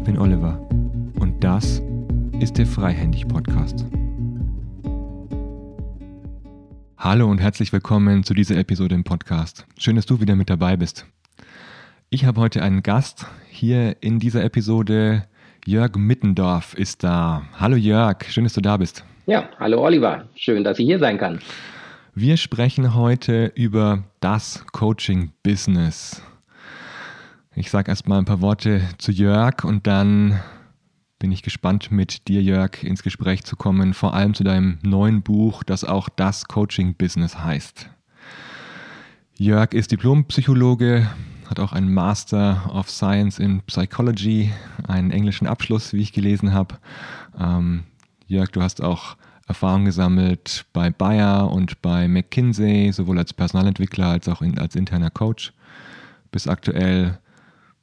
Ich bin Oliver und das ist der Freihändig Podcast. Hallo und herzlich willkommen zu dieser Episode im Podcast. Schön, dass du wieder mit dabei bist. Ich habe heute einen Gast hier in dieser Episode. Jörg Mittendorf ist da. Hallo Jörg, schön, dass du da bist. Ja, hallo Oliver, schön, dass ich hier sein kann. Wir sprechen heute über das Coaching-Business. Ich sage erstmal ein paar Worte zu Jörg und dann bin ich gespannt, mit dir, Jörg, ins Gespräch zu kommen, vor allem zu deinem neuen Buch, das auch das Coaching-Business heißt. Jörg ist Diplompsychologe, hat auch einen Master of Science in Psychology, einen englischen Abschluss, wie ich gelesen habe. Ähm, Jörg, du hast auch Erfahrung gesammelt bei Bayer und bei McKinsey, sowohl als Personalentwickler als auch in, als interner Coach. Bis aktuell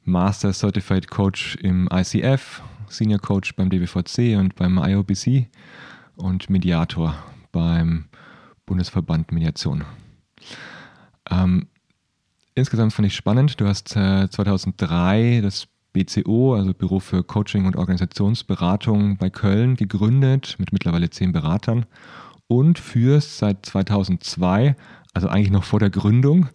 Master Certified Coach im ICF, Senior Coach beim DBVC und beim IOBC und Mediator beim Bundesverband Mediation. Ähm, insgesamt fand ich spannend. Du hast äh, 2003 das BCO, also Büro für Coaching und Organisationsberatung bei Köln, gegründet mit mittlerweile zehn Beratern und führst seit 2002, also eigentlich noch vor der Gründung,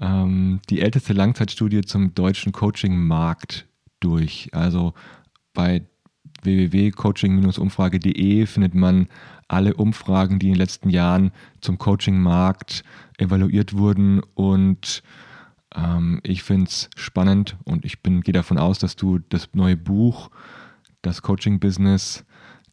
ähm, die älteste Langzeitstudie zum deutschen Coaching-Markt durch. Also bei www.coaching-umfrage.de findet man alle Umfragen, die in den letzten Jahren zum Coaching-Markt evaluiert wurden und ähm, ich finde es spannend und ich gehe davon aus, dass du das neue Buch, das Coaching-Business,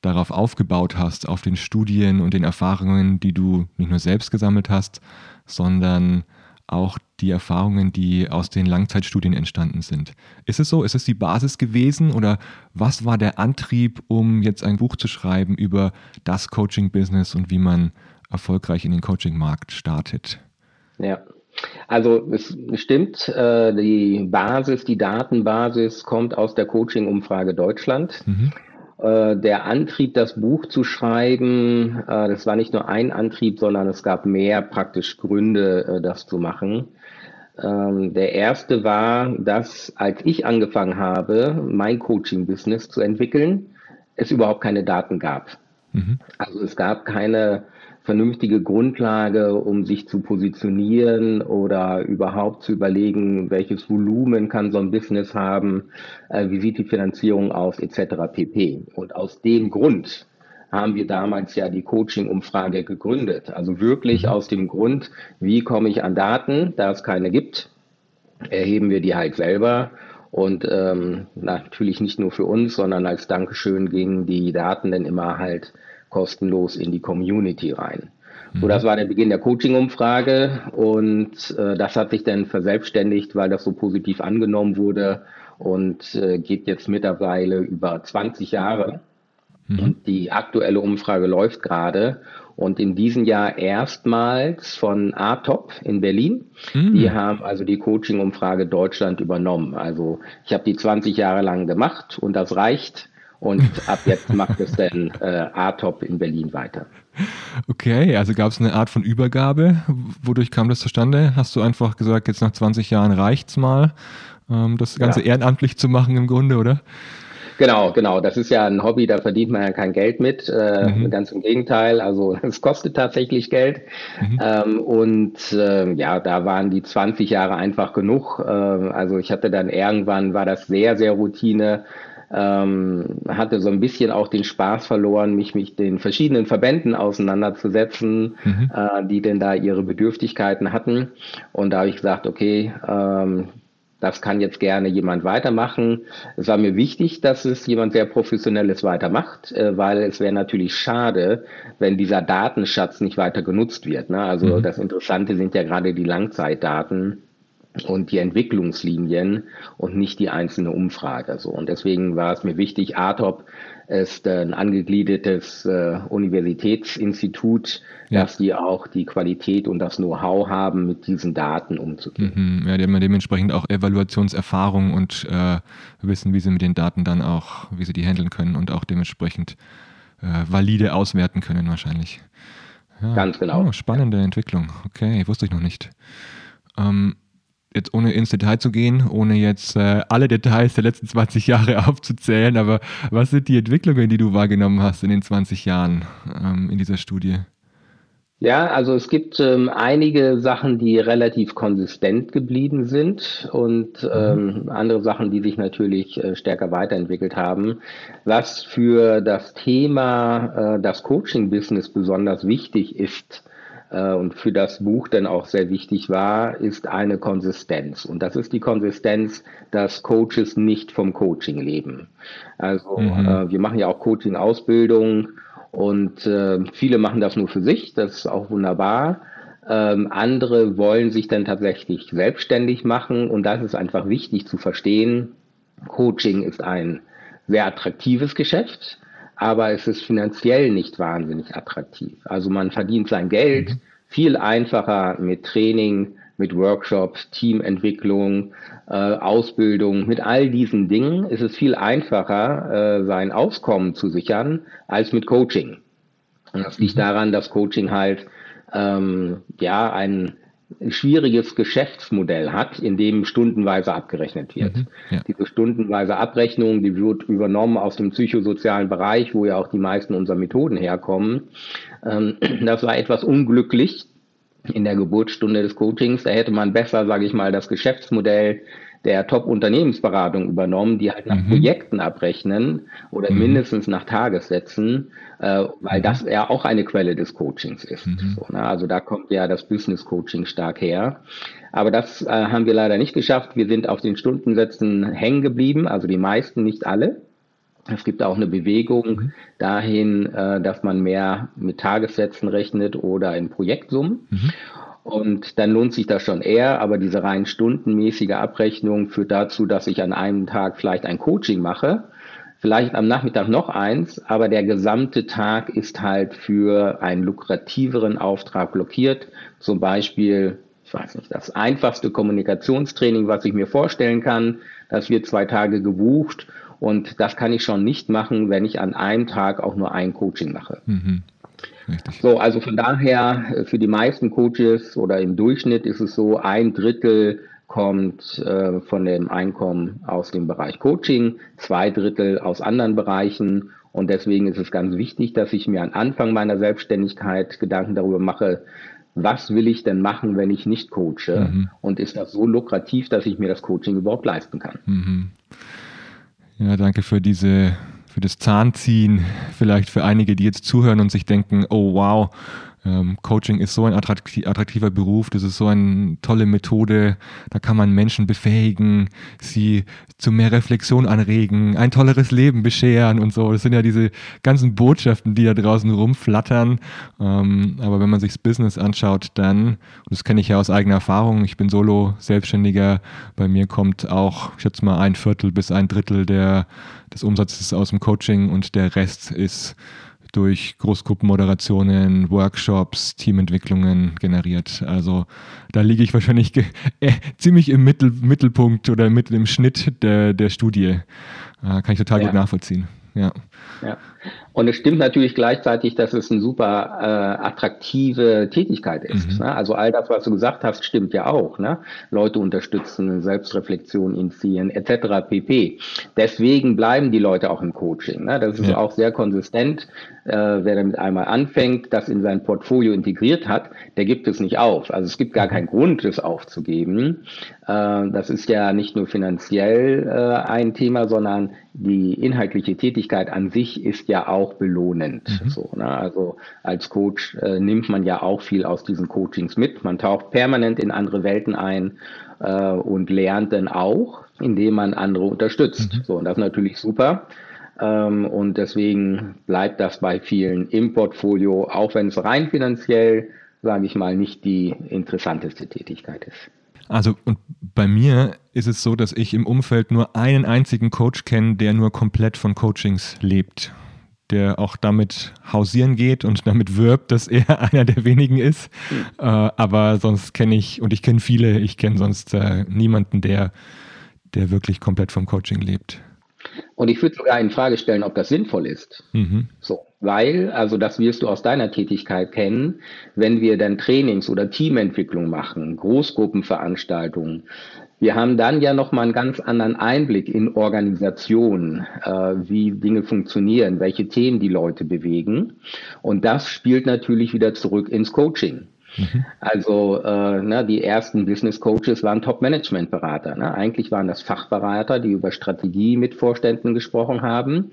darauf aufgebaut hast, auf den Studien und den Erfahrungen, die du nicht nur selbst gesammelt hast, sondern auch die Erfahrungen, die aus den Langzeitstudien entstanden sind. Ist es so? Ist es die Basis gewesen oder was war der Antrieb, um jetzt ein Buch zu schreiben über das Coaching-Business und wie man erfolgreich in den Coaching-Markt startet? Ja, also es stimmt, äh, die Basis, die Datenbasis kommt aus der Coaching-Umfrage Deutschland. Mhm. Äh, der Antrieb, das Buch zu schreiben, äh, das war nicht nur ein Antrieb, sondern es gab mehr praktisch Gründe, das zu machen. Ähm, der erste war, dass als ich angefangen habe, mein Coaching-Business zu entwickeln, es überhaupt keine Daten gab. Mhm. Also es gab keine vernünftige Grundlage, um sich zu positionieren oder überhaupt zu überlegen, welches Volumen kann so ein Business haben, äh, wie sieht die Finanzierung aus, etc. pp. Und aus dem Grund haben wir damals ja die Coaching-Umfrage gegründet. Also wirklich mhm. aus dem Grund, wie komme ich an Daten, da es keine gibt, erheben wir die halt selber. Und ähm, natürlich nicht nur für uns, sondern als Dankeschön gingen die Daten dann immer halt kostenlos in die Community rein. So, das mhm. war der Beginn der Coaching-Umfrage und äh, das hat sich dann verselbstständigt, weil das so positiv angenommen wurde und äh, geht jetzt mittlerweile über 20 Jahre. Mhm. Und die aktuelle Umfrage läuft gerade und in diesem Jahr erstmals von ATOP in Berlin. Mhm. Die haben also die Coaching-Umfrage Deutschland übernommen. Also ich habe die 20 Jahre lang gemacht und das reicht. Und ab jetzt macht es dann äh, A-Top in Berlin weiter. Okay, also gab es eine Art von Übergabe. Wodurch kam das zustande? Hast du einfach gesagt, jetzt nach 20 Jahren reicht's mal, ähm, das Ganze ja. ehrenamtlich zu machen im Grunde, oder? Genau, genau. Das ist ja ein Hobby, da verdient man ja kein Geld mit. Äh, mhm. Ganz im Gegenteil. Also es kostet tatsächlich Geld. Mhm. Ähm, und äh, ja, da waren die 20 Jahre einfach genug. Äh, also ich hatte dann irgendwann, war das sehr, sehr Routine ähm, hatte so ein bisschen auch den Spaß verloren, mich mit den verschiedenen Verbänden auseinanderzusetzen, mhm. äh, die denn da ihre Bedürftigkeiten hatten. Und da habe ich gesagt, okay, ähm, das kann jetzt gerne jemand weitermachen. Es war mir wichtig, dass es jemand sehr professionelles weitermacht, äh, weil es wäre natürlich schade, wenn dieser Datenschatz nicht weiter genutzt wird. Ne? Also mhm. das Interessante sind ja gerade die Langzeitdaten und die Entwicklungslinien und nicht die einzelne Umfrage. So. Und deswegen war es mir wichtig, ATOP ist ein angegliedertes äh, Universitätsinstitut, ja. dass die auch die Qualität und das Know-how haben, mit diesen Daten umzugehen. Mhm, ja, die haben dementsprechend auch Evaluationserfahrung und äh, wissen, wie sie mit den Daten dann auch, wie sie die handeln können und auch dementsprechend äh, valide auswerten können wahrscheinlich. Ja. Ganz genau. Oh, spannende Entwicklung. Okay, wusste ich noch nicht. Ähm, jetzt ohne ins Detail zu gehen, ohne jetzt äh, alle Details der letzten 20 Jahre aufzuzählen, aber was sind die Entwicklungen, die du wahrgenommen hast in den 20 Jahren ähm, in dieser Studie? Ja, also es gibt ähm, einige Sachen, die relativ konsistent geblieben sind und mhm. ähm, andere Sachen, die sich natürlich äh, stärker weiterentwickelt haben. Was für das Thema äh, das Coaching-Business besonders wichtig ist und für das Buch dann auch sehr wichtig war, ist eine Konsistenz. Und das ist die Konsistenz, dass Coaches nicht vom Coaching leben. Also mhm. äh, wir machen ja auch Coaching-Ausbildung und äh, viele machen das nur für sich, das ist auch wunderbar. Ähm, andere wollen sich dann tatsächlich selbstständig machen und das ist einfach wichtig zu verstehen. Coaching ist ein sehr attraktives Geschäft, aber es ist finanziell nicht wahnsinnig attraktiv. Also man verdient sein Geld mhm. viel einfacher mit Training, mit Workshops, Teamentwicklung, äh, Ausbildung, mit all diesen Dingen ist es viel einfacher, äh, sein Auskommen zu sichern, als mit Coaching. Und das liegt mhm. daran, dass Coaching halt ähm, ja ein schwieriges Geschäftsmodell hat, in dem stundenweise abgerechnet wird. Mhm, ja. Diese stundenweise Abrechnung, die wird übernommen aus dem psychosozialen Bereich, wo ja auch die meisten unserer Methoden herkommen. Ähm, das war etwas unglücklich, in der Geburtsstunde des Coachings. Da hätte man besser, sage ich mal, das Geschäftsmodell der Top-Unternehmensberatung übernommen, die halt nach mhm. Projekten abrechnen oder mhm. mindestens nach Tagessätzen, äh, weil mhm. das ja auch eine Quelle des Coachings ist. Mhm. So, ne? Also da kommt ja das Business Coaching stark her. Aber das äh, haben wir leider nicht geschafft. Wir sind auf den Stundensätzen hängen geblieben, also die meisten, nicht alle. Es gibt auch eine Bewegung mhm. dahin, äh, dass man mehr mit Tagessätzen rechnet oder in Projektsummen. Mhm. Und dann lohnt sich das schon eher, aber diese rein stundenmäßige Abrechnung führt dazu, dass ich an einem Tag vielleicht ein Coaching mache, vielleicht am Nachmittag noch eins, aber der gesamte Tag ist halt für einen lukrativeren Auftrag blockiert. Zum Beispiel, ich weiß nicht, das einfachste Kommunikationstraining, was ich mir vorstellen kann, das wird zwei Tage gebucht und das kann ich schon nicht machen, wenn ich an einem Tag auch nur ein Coaching mache. Mhm. So, also von daher, äh, für die meisten Coaches oder im Durchschnitt ist es so, ein Drittel kommt äh, von dem Einkommen aus dem Bereich Coaching, zwei Drittel aus anderen Bereichen. Und deswegen ist es ganz wichtig, dass ich mir am Anfang meiner Selbstständigkeit Gedanken darüber mache, was will ich denn machen, wenn ich nicht coache? Mhm. Und ist das so lukrativ, dass ich mir das Coaching überhaupt leisten kann? Mhm. Ja, danke für diese, für das Zahnziehen. Vielleicht für einige, die jetzt zuhören und sich denken, oh wow, ähm, Coaching ist so ein attraktiver Beruf, das ist so eine tolle Methode, da kann man Menschen befähigen, sie zu mehr Reflexion anregen, ein tolleres Leben bescheren und so. Das sind ja diese ganzen Botschaften, die da draußen rumflattern. Ähm, aber wenn man sich das Business anschaut, dann, und das kenne ich ja aus eigener Erfahrung, ich bin Solo-Selbstständiger, bei mir kommt auch, ich schätze mal, ein Viertel bis ein Drittel der, des Umsatzes aus dem Coaching und der Rest ist durch Großgruppenmoderationen, Workshops, Teamentwicklungen generiert. Also da liege ich wahrscheinlich äh, ziemlich im Mittel, Mittelpunkt oder mit im Schnitt der, der Studie. Äh, kann ich total ja. gut nachvollziehen. Ja. ja. Und es stimmt natürlich gleichzeitig, dass es eine super äh, attraktive Tätigkeit ist. Mhm. Ne? Also all das, was du gesagt hast, stimmt ja auch. Ne? Leute unterstützen, Selbstreflexion initiieren, etc. pp. Deswegen bleiben die Leute auch im Coaching. Ne? Das ist ja. auch sehr konsistent. Äh, wer damit einmal anfängt, das in sein Portfolio integriert hat, der gibt es nicht auf. Also es gibt gar mhm. keinen Grund, es aufzugeben. Äh, das ist ja nicht nur finanziell äh, ein Thema, sondern die inhaltliche Tätigkeit an sich ist ja auch belohnend. Mhm. So, ne? Also als Coach äh, nimmt man ja auch viel aus diesen Coachings mit. Man taucht permanent in andere Welten ein und lernt dann auch, indem man andere unterstützt. Mhm. So, und das ist natürlich super. Ähm, und deswegen bleibt das bei vielen im Portfolio, auch wenn es rein finanziell, sage ich mal, nicht die interessanteste Tätigkeit ist. Also und bei mir ist es so, dass ich im Umfeld nur einen einzigen Coach kenne, der nur komplett von Coachings lebt der auch damit hausieren geht und damit wirbt, dass er einer der wenigen ist. Mhm. Äh, aber sonst kenne ich, und ich kenne viele, ich kenne sonst äh, niemanden, der, der wirklich komplett vom Coaching lebt. Und ich würde sogar in Frage stellen, ob das sinnvoll ist. Mhm. So. Weil, also das wirst du aus deiner Tätigkeit kennen, wenn wir dann Trainings oder Teamentwicklung machen, Großgruppenveranstaltungen, wir haben dann ja nochmal einen ganz anderen Einblick in Organisationen, äh, wie Dinge funktionieren, welche Themen die Leute bewegen. Und das spielt natürlich wieder zurück ins Coaching. Mhm. Also äh, ne, die ersten Business Coaches waren Top-Management-Berater. Ne? Eigentlich waren das Fachberater, die über Strategie mit Vorständen gesprochen haben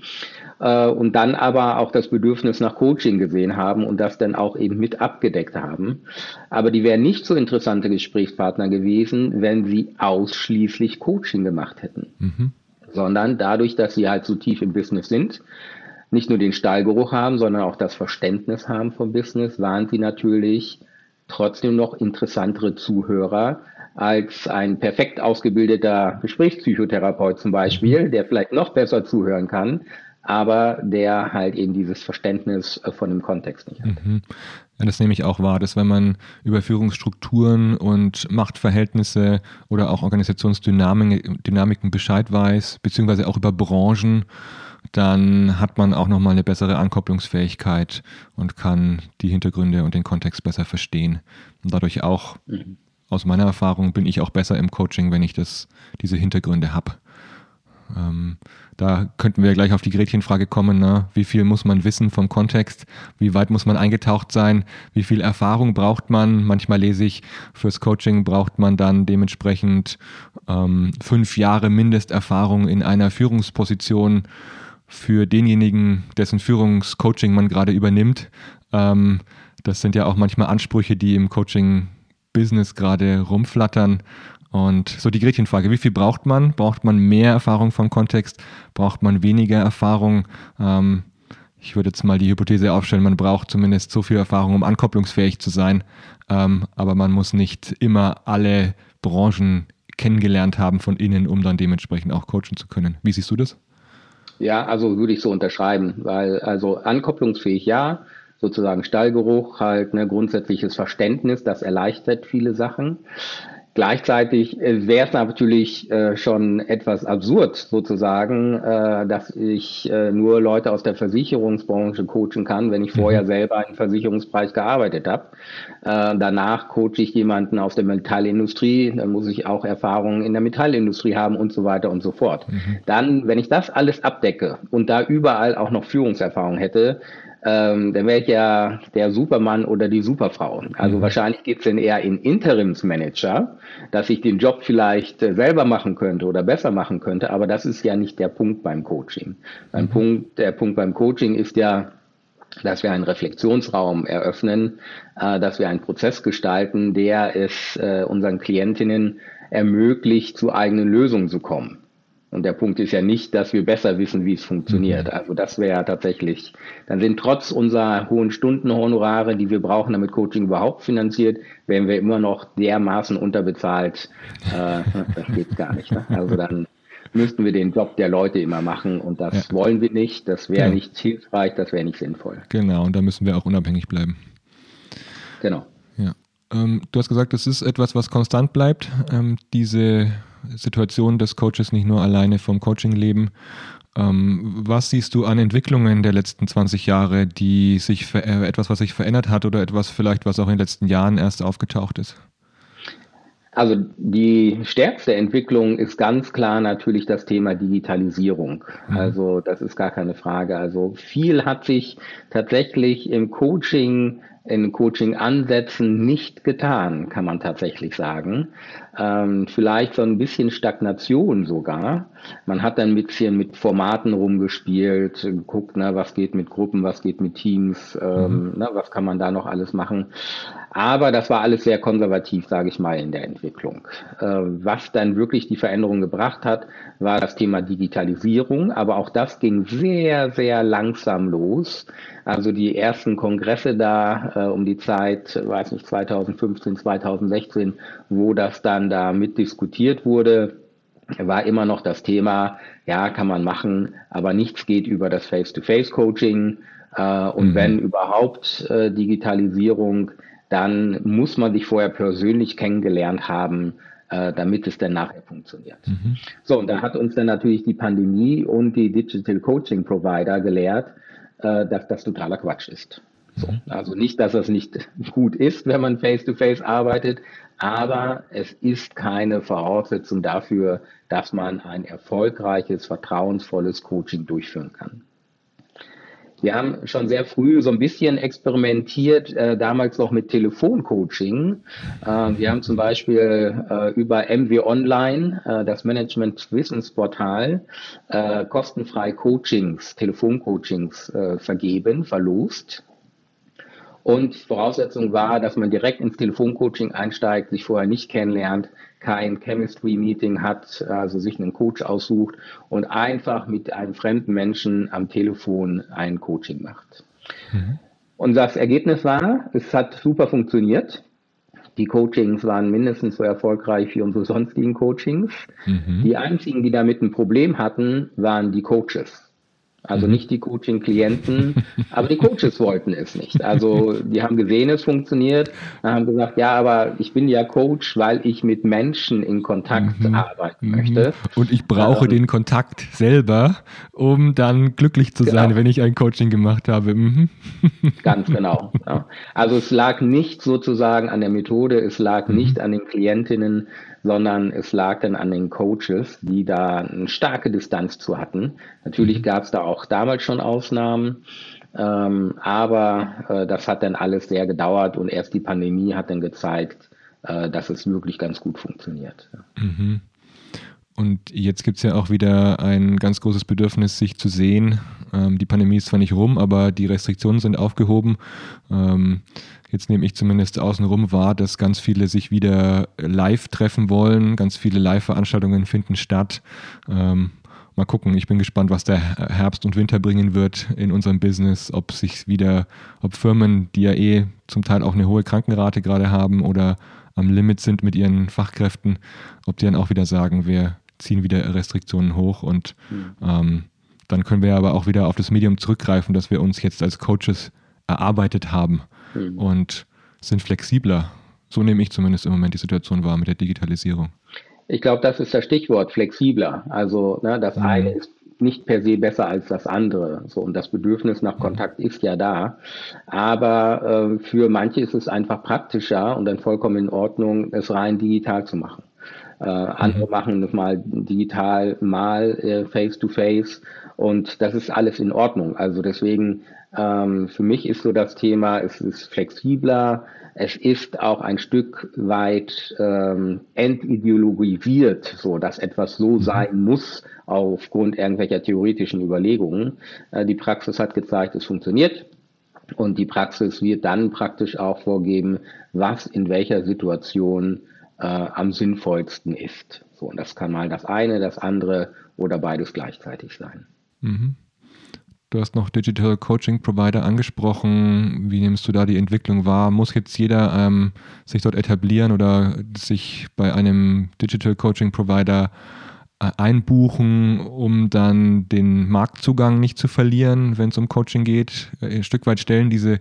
äh, und dann aber auch das Bedürfnis nach Coaching gesehen haben und das dann auch eben mit abgedeckt haben. Aber die wären nicht so interessante Gesprächspartner gewesen, wenn sie ausschließlich Coaching gemacht hätten. Mhm. Sondern dadurch, dass sie halt so tief im Business sind, nicht nur den Stallgeruch haben, sondern auch das Verständnis haben vom Business, waren sie natürlich trotzdem noch interessantere Zuhörer als ein perfekt ausgebildeter Gesprächspsychotherapeut zum Beispiel, der vielleicht noch besser zuhören kann, aber der halt eben dieses Verständnis äh, von dem Kontext nicht hat. Mhm. Ja, das nehme ich auch wahr, dass wenn man über Führungsstrukturen und Machtverhältnisse oder auch Organisationsdynamiken Bescheid weiß, beziehungsweise auch über Branchen, dann hat man auch nochmal eine bessere Ankopplungsfähigkeit und kann die Hintergründe und den Kontext besser verstehen. Und dadurch auch, mhm. aus meiner Erfahrung, bin ich auch besser im Coaching, wenn ich das, diese Hintergründe habe. Ähm, da könnten wir gleich auf die Gretchenfrage kommen. Ne? Wie viel muss man wissen vom Kontext? Wie weit muss man eingetaucht sein? Wie viel Erfahrung braucht man? Manchmal lese ich, fürs Coaching braucht man dann dementsprechend ähm, fünf Jahre Mindesterfahrung in einer Führungsposition für denjenigen, dessen Führungscoaching man gerade übernimmt. Ähm, das sind ja auch manchmal Ansprüche, die im Coaching-Business gerade rumflattern. Und so die Gretchenfrage, wie viel braucht man? Braucht man mehr Erfahrung vom Kontext? Braucht man weniger Erfahrung? Ähm, ich würde jetzt mal die Hypothese aufstellen, man braucht zumindest so viel Erfahrung, um ankopplungsfähig zu sein. Ähm, aber man muss nicht immer alle Branchen kennengelernt haben von innen, um dann dementsprechend auch coachen zu können. Wie siehst du das? Ja, also würde ich so unterschreiben, weil also ankopplungsfähig ja, sozusagen Stallgeruch, halt ne, grundsätzliches Verständnis, das erleichtert viele Sachen. Gleichzeitig äh, wäre es natürlich äh, schon etwas absurd sozusagen, äh, dass ich äh, nur Leute aus der Versicherungsbranche coachen kann, wenn ich vorher mhm. selber im Versicherungsbereich gearbeitet habe. Äh, danach coache ich jemanden aus der Metallindustrie, dann muss ich auch Erfahrungen in der Metallindustrie haben und so weiter und so fort. Mhm. Dann, wenn ich das alles abdecke und da überall auch noch Führungserfahrung hätte, ähm, dann wäre ich ja der Supermann oder die Superfrau. Also mhm. wahrscheinlich geht's dann eher in Interimsmanager, dass ich den Job vielleicht äh, selber machen könnte oder besser machen könnte, aber das ist ja nicht der Punkt beim Coaching. Beim mhm. Punkt, der Punkt beim Coaching ist ja, dass wir einen Reflexionsraum eröffnen, äh, dass wir einen Prozess gestalten, der es äh, unseren Klientinnen ermöglicht, zu eigenen Lösungen zu kommen. Und der Punkt ist ja nicht, dass wir besser wissen, wie es funktioniert. Mhm. Also das wäre ja tatsächlich, dann sind trotz unserer hohen Stundenhonorare, die wir brauchen, damit Coaching überhaupt finanziert, wären wir immer noch dermaßen unterbezahlt. Äh, das geht gar nicht. Ne? Also dann müssten wir den Job der Leute immer machen und das ja. wollen wir nicht. Das wäre genau. nicht hilfreich, das wäre nicht sinnvoll. Genau, und da müssen wir auch unabhängig bleiben. Genau. Ja. Ähm, du hast gesagt, das ist etwas, was konstant bleibt. Ähm, diese Situation des Coaches nicht nur alleine vom Coaching leben. Ähm, was siehst du an Entwicklungen der letzten 20 Jahre, die sich äh, etwas, was sich verändert hat oder etwas vielleicht, was auch in den letzten Jahren erst aufgetaucht ist? Also die stärkste Entwicklung ist ganz klar natürlich das Thema Digitalisierung. Mhm. Also das ist gar keine Frage. Also viel hat sich tatsächlich im Coaching in Coaching-Ansätzen nicht getan, kann man tatsächlich sagen. Ähm, vielleicht so ein bisschen Stagnation sogar. Man hat dann ein bisschen mit Formaten rumgespielt, geguckt, ne, was geht mit Gruppen, was geht mit Teams, ähm, mhm. ne, was kann man da noch alles machen. Aber das war alles sehr konservativ, sage ich mal, in der Entwicklung. Äh, was dann wirklich die Veränderung gebracht hat, war das Thema Digitalisierung. Aber auch das ging sehr, sehr langsam los. Also die ersten Kongresse da äh, um die Zeit, weiß nicht, 2015, 2016, wo das dann da mit diskutiert wurde, war immer noch das Thema, ja, kann man machen, aber nichts geht über das Face-to-Face-Coaching. Äh, und mhm. wenn überhaupt äh, Digitalisierung, dann muss man sich vorher persönlich kennengelernt haben, äh, damit es dann nachher funktioniert. Mhm. So, und da hat uns dann natürlich die Pandemie und die Digital Coaching Provider gelehrt, äh, dass das totaler Quatsch ist. So. Mhm. Also nicht, dass es nicht gut ist, wenn man face-to-face -face arbeitet, aber es ist keine Voraussetzung dafür, dass man ein erfolgreiches, vertrauensvolles Coaching durchführen kann. Wir haben schon sehr früh so ein bisschen experimentiert, äh, damals noch mit Telefoncoaching. Äh, wir haben zum Beispiel äh, über MW Online, äh, das Management-Wissensportal, äh, kostenfrei Coachings, Telefoncoachings äh, vergeben, verlost. Und Voraussetzung war, dass man direkt ins Telefoncoaching einsteigt, sich vorher nicht kennenlernt, kein Chemistry-Meeting hat, also sich einen Coach aussucht und einfach mit einem fremden Menschen am Telefon ein Coaching macht. Mhm. Und das Ergebnis war, es hat super funktioniert. Die Coachings waren mindestens so erfolgreich wie unsere sonstigen Coachings. Mhm. Die einzigen, die damit ein Problem hatten, waren die Coaches. Also mhm. nicht die Coaching-Klienten, aber die Coaches wollten es nicht. Also die haben gesehen, es funktioniert, haben gesagt, ja, aber ich bin ja Coach, weil ich mit Menschen in Kontakt mhm. arbeiten mhm. möchte. Und ich brauche ähm, den Kontakt selber, um dann glücklich zu sein, genau. wenn ich ein Coaching gemacht habe. Mhm. Ganz genau. Ja. Also es lag nicht sozusagen an der Methode, es lag mhm. nicht an den Klientinnen, sondern es lag dann an den Coaches, die da eine starke Distanz zu hatten. Natürlich mhm. gab es da auch damals schon Ausnahmen, ähm, aber äh, das hat dann alles sehr gedauert und erst die Pandemie hat dann gezeigt, äh, dass es wirklich ganz gut funktioniert. Mhm. Und jetzt gibt es ja auch wieder ein ganz großes Bedürfnis, sich zu sehen. Ähm, die Pandemie ist zwar nicht rum, aber die Restriktionen sind aufgehoben. Ähm, jetzt nehme ich zumindest außenrum wahr, dass ganz viele sich wieder live treffen wollen. Ganz viele Live-Veranstaltungen finden statt. Ähm, mal gucken, ich bin gespannt, was der Herbst und Winter bringen wird in unserem Business, ob sich wieder, ob Firmen, die ja eh zum Teil auch eine hohe Krankenrate gerade haben oder am Limit sind mit ihren Fachkräften, ob die dann auch wieder sagen, wir ziehen wieder Restriktionen hoch und mhm. ähm, dann können wir aber auch wieder auf das Medium zurückgreifen, das wir uns jetzt als Coaches erarbeitet haben mhm. und sind flexibler. So nehme ich zumindest im Moment die Situation wahr mit der Digitalisierung. Ich glaube, das ist das Stichwort, flexibler. Also ne, das mhm. eine ist nicht per se besser als das andere. So, und das Bedürfnis nach Kontakt ist ja da. Aber äh, für manche ist es einfach praktischer und dann vollkommen in Ordnung, es rein digital zu machen. Äh, andere mhm. machen das mal digital, mal äh, face to face und das ist alles in Ordnung. Also deswegen, ähm, für mich ist so das Thema, es ist flexibler, es ist auch ein Stück weit ähm, entideologisiert, so dass etwas so mhm. sein muss aufgrund irgendwelcher theoretischen Überlegungen. Äh, die Praxis hat gezeigt, es funktioniert. Und die Praxis wird dann praktisch auch vorgeben, was in welcher Situation äh, am sinnvollsten ist. So, und das kann mal das eine, das andere oder beides gleichzeitig sein. Mhm. Du hast noch Digital Coaching Provider angesprochen. Wie nimmst du da die Entwicklung wahr? Muss jetzt jeder ähm, sich dort etablieren oder sich bei einem Digital Coaching Provider einbuchen, um dann den Marktzugang nicht zu verlieren, wenn es um Coaching geht? Äh, ein Stück weit stellen diese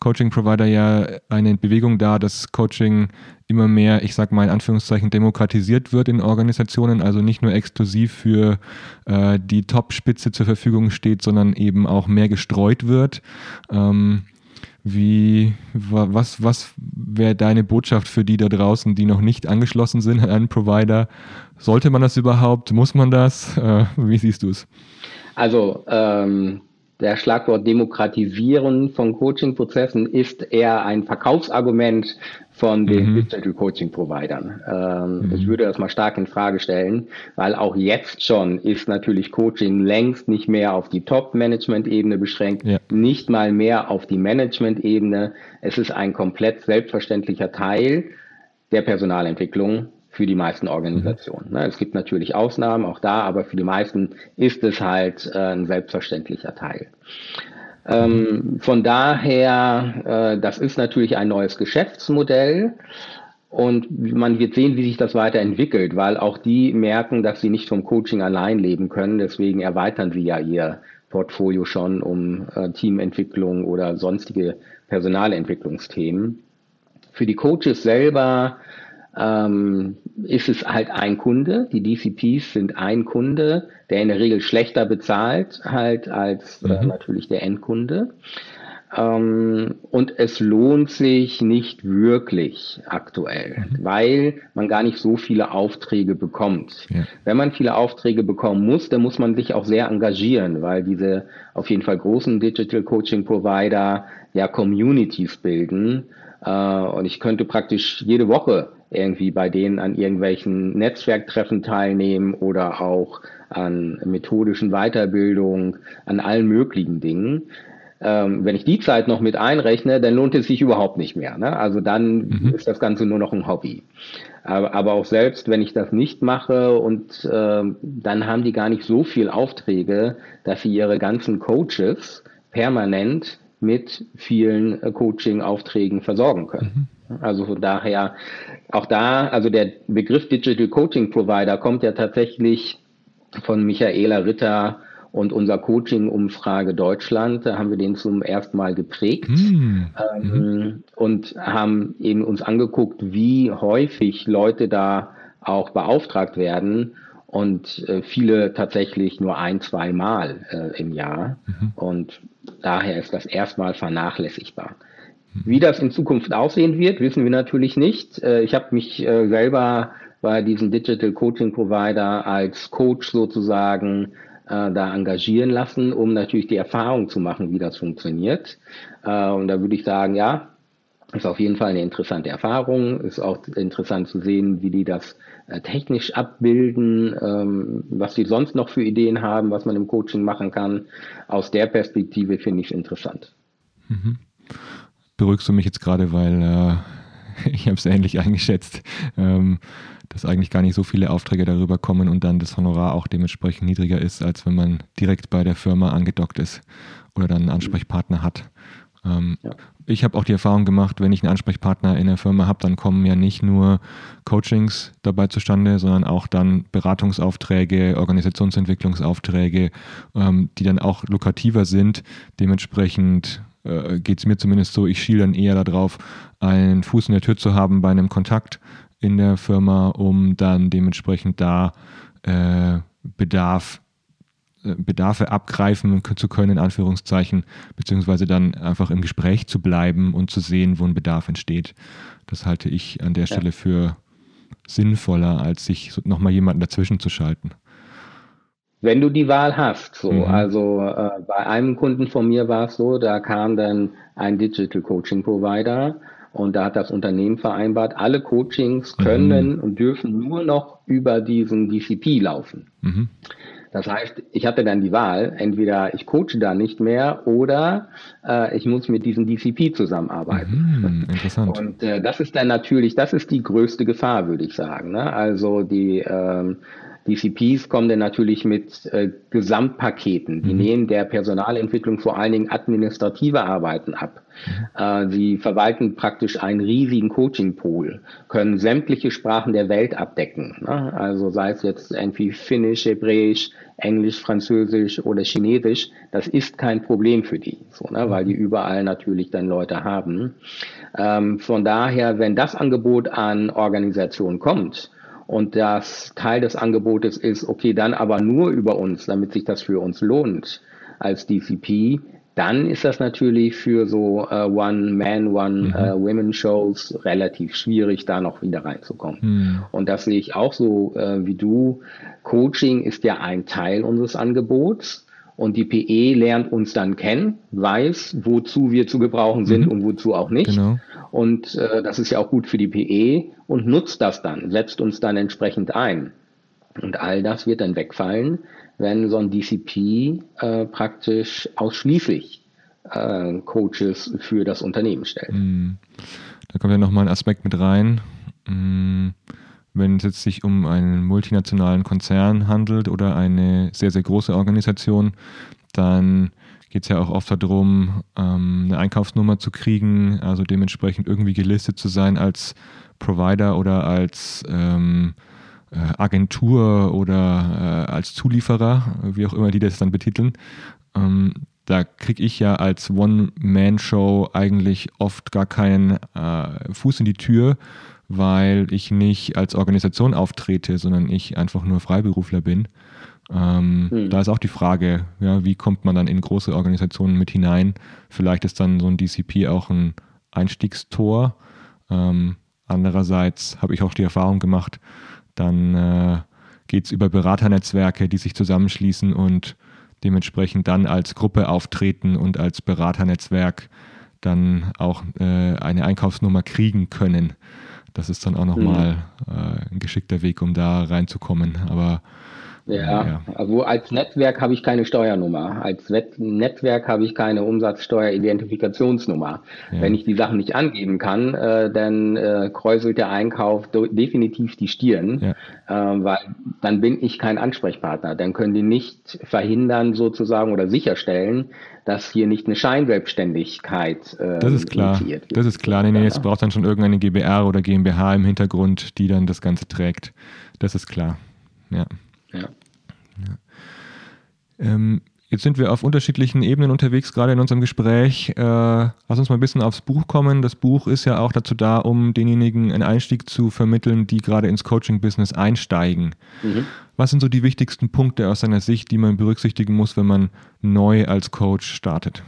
Coaching-Provider ja eine Bewegung dar, dass Coaching immer mehr, ich sage mal in Anführungszeichen, demokratisiert wird in Organisationen, also nicht nur exklusiv für äh, die Top-Spitze zur Verfügung steht, sondern eben auch mehr gestreut wird. Ähm, wie, was, was wäre deine Botschaft für die da draußen, die noch nicht angeschlossen sind an einen Provider? Sollte man das überhaupt? Muss man das? Äh, wie siehst du es? Also, ähm, der Schlagwort Demokratisieren von Coaching-Prozessen ist eher ein Verkaufsargument von den mhm. Digital Coaching Providern. Ähm, mhm. Ich würde das mal stark in Frage stellen, weil auch jetzt schon ist natürlich Coaching längst nicht mehr auf die Top-Management-Ebene beschränkt, ja. nicht mal mehr auf die Management-Ebene. Es ist ein komplett selbstverständlicher Teil der Personalentwicklung für die meisten Organisationen. Mhm. Es gibt natürlich Ausnahmen auch da, aber für die meisten ist es halt äh, ein selbstverständlicher Teil. Ähm, von daher, äh, das ist natürlich ein neues Geschäftsmodell. Und man wird sehen, wie sich das weiterentwickelt, weil auch die merken, dass sie nicht vom Coaching allein leben können. Deswegen erweitern sie ja ihr Portfolio schon um äh, Teamentwicklung oder sonstige Personalentwicklungsthemen. Für die Coaches selber ähm, ist es halt ein Kunde. Die DCPs sind ein Kunde, der in der Regel schlechter bezahlt halt als äh, mhm. natürlich der Endkunde. Ähm, und es lohnt sich nicht wirklich aktuell, mhm. weil man gar nicht so viele Aufträge bekommt. Ja. Wenn man viele Aufträge bekommen muss, dann muss man sich auch sehr engagieren, weil diese auf jeden Fall großen Digital Coaching Provider ja Communities bilden. Äh, und ich könnte praktisch jede Woche irgendwie bei denen an irgendwelchen Netzwerktreffen teilnehmen oder auch an methodischen Weiterbildungen, an allen möglichen Dingen. Ähm, wenn ich die Zeit noch mit einrechne, dann lohnt es sich überhaupt nicht mehr. Ne? Also dann mhm. ist das Ganze nur noch ein Hobby. Aber, aber auch selbst, wenn ich das nicht mache und äh, dann haben die gar nicht so viel Aufträge, dass sie ihre ganzen Coaches permanent mit vielen äh, Coaching-Aufträgen versorgen können. Mhm. Also von daher, auch da, also der Begriff Digital Coaching Provider kommt ja tatsächlich von Michaela Ritter und unser Coaching-Umfrage Deutschland, da haben wir den zum ersten Mal geprägt mhm. ähm, und haben eben uns angeguckt, wie häufig Leute da auch beauftragt werden und äh, viele tatsächlich nur ein, zwei Mal äh, im Jahr. Mhm. Und daher ist das erstmal vernachlässigbar. Mhm. Wie das in Zukunft aussehen wird, wissen wir natürlich nicht. Äh, ich habe mich äh, selber bei diesem Digital Coaching Provider als Coach sozusagen äh, da engagieren lassen, um natürlich die Erfahrung zu machen, wie das funktioniert. Und da würde ich sagen, ja, ist auf jeden Fall eine interessante Erfahrung. Ist auch interessant zu sehen, wie die das technisch abbilden, ähm, was die sonst noch für Ideen haben, was man im Coaching machen kann. Aus der Perspektive finde ich es interessant. Mhm. Beruhigst du mich jetzt gerade, weil äh, ich habe es ähnlich eingeschätzt. Ähm, dass eigentlich gar nicht so viele Aufträge darüber kommen und dann das Honorar auch dementsprechend niedriger ist, als wenn man direkt bei der Firma angedockt ist oder dann einen Ansprechpartner hat. Ähm, ja. Ich habe auch die Erfahrung gemacht, wenn ich einen Ansprechpartner in der Firma habe, dann kommen ja nicht nur Coachings dabei zustande, sondern auch dann Beratungsaufträge, Organisationsentwicklungsaufträge, ähm, die dann auch lukrativer sind. Dementsprechend äh, geht es mir zumindest so, ich schiele dann eher darauf, einen Fuß in der Tür zu haben bei einem Kontakt, in der Firma, um dann dementsprechend da äh, Bedarf, äh, Bedarfe abgreifen zu können, in Anführungszeichen, beziehungsweise dann einfach im Gespräch zu bleiben und zu sehen, wo ein Bedarf entsteht. Das halte ich an der. Stelle für sinnvoller, als sich nochmal jemanden dazwischen zu schalten. Wenn du die Wahl hast, so, mhm. also äh, bei einem Kunden von mir war es so, da kam dann ein Digital Coaching Provider und da hat das Unternehmen vereinbart, alle Coachings mhm. können mhm. und dürfen nur noch über diesen DCP laufen. Mhm. Das heißt, ich hatte dann die Wahl, entweder ich coache da nicht mehr oder äh, ich muss mit diesem DCP zusammenarbeiten. Mhm, interessant. Und äh, das ist dann natürlich, das ist die größte Gefahr, würde ich sagen. Ne? Also die ähm, DCPs kommen dann natürlich mit äh, Gesamtpaketen. Die mhm. nehmen der Personalentwicklung vor allen Dingen administrative Arbeiten ab. Mhm. Äh, sie verwalten praktisch einen riesigen Coaching-Pool, können sämtliche Sprachen der Welt abdecken. Ne? Also sei es jetzt irgendwie Finnisch, Hebräisch, Englisch, Französisch oder Chinesisch, das ist kein Problem für die, so, ne? weil die überall natürlich dann Leute haben. Ähm, von daher, wenn das Angebot an Organisationen kommt, und das Teil des Angebotes ist, okay, dann aber nur über uns, damit sich das für uns lohnt als DCP, dann ist das natürlich für so uh, One-Man, One-Women-Shows mhm. uh, relativ schwierig, da noch wieder reinzukommen. Mhm. Und das sehe ich auch so uh, wie du. Coaching ist ja ein Teil unseres Angebots. Und die PE lernt uns dann kennen, weiß, wozu wir zu gebrauchen sind mhm. und wozu auch nicht. Genau. Und äh, das ist ja auch gut für die PE und nutzt das dann, setzt uns dann entsprechend ein. Und all das wird dann wegfallen, wenn so ein DCP äh, praktisch ausschließlich äh, Coaches für das Unternehmen stellt. Mhm. Da kommt ja nochmal ein Aspekt mit rein. Mhm wenn es jetzt sich um einen multinationalen Konzern handelt oder eine sehr, sehr große Organisation, dann geht es ja auch oft darum, ähm, eine Einkaufsnummer zu kriegen, also dementsprechend irgendwie gelistet zu sein als Provider oder als ähm, äh, Agentur oder äh, als Zulieferer, wie auch immer die das dann betiteln. Ähm, da kriege ich ja als One-Man-Show eigentlich oft gar keinen äh, Fuß in die Tür, weil ich nicht als Organisation auftrete, sondern ich einfach nur Freiberufler bin. Ähm, hm. Da ist auch die Frage, ja, wie kommt man dann in große Organisationen mit hinein? Vielleicht ist dann so ein DCP auch ein Einstiegstor. Ähm, andererseits habe ich auch die Erfahrung gemacht, dann äh, geht es über Beraternetzwerke, die sich zusammenschließen und dementsprechend dann als Gruppe auftreten und als Beraternetzwerk dann auch äh, eine Einkaufsnummer kriegen können. Das ist dann auch nochmal mhm. äh, ein geschickter Weg, um da reinzukommen. Aber ja, ja, also als Netzwerk habe ich keine Steuernummer. Als Netzwerk habe ich keine Umsatzsteueridentifikationsnummer. Ja. Wenn ich die Sachen nicht angeben kann, äh, dann äh, kräuselt der Einkauf definitiv die Stirn, ja. äh, weil dann bin ich kein Ansprechpartner. Dann können die nicht verhindern sozusagen oder sicherstellen, dass hier nicht eine Scheinselbstständigkeit äh, Das ist klar. Wird. Das ist klar. Nee, nee, es braucht dann schon irgendeine GBR oder GmbH im Hintergrund, die dann das Ganze trägt. Das ist klar. Ja. Ja. Ähm, jetzt sind wir auf unterschiedlichen Ebenen unterwegs, gerade in unserem Gespräch. Äh, lass uns mal ein bisschen aufs Buch kommen. Das Buch ist ja auch dazu da, um denjenigen einen Einstieg zu vermitteln, die gerade ins Coaching-Business einsteigen. Mhm. Was sind so die wichtigsten Punkte aus seiner Sicht, die man berücksichtigen muss, wenn man neu als Coach startet?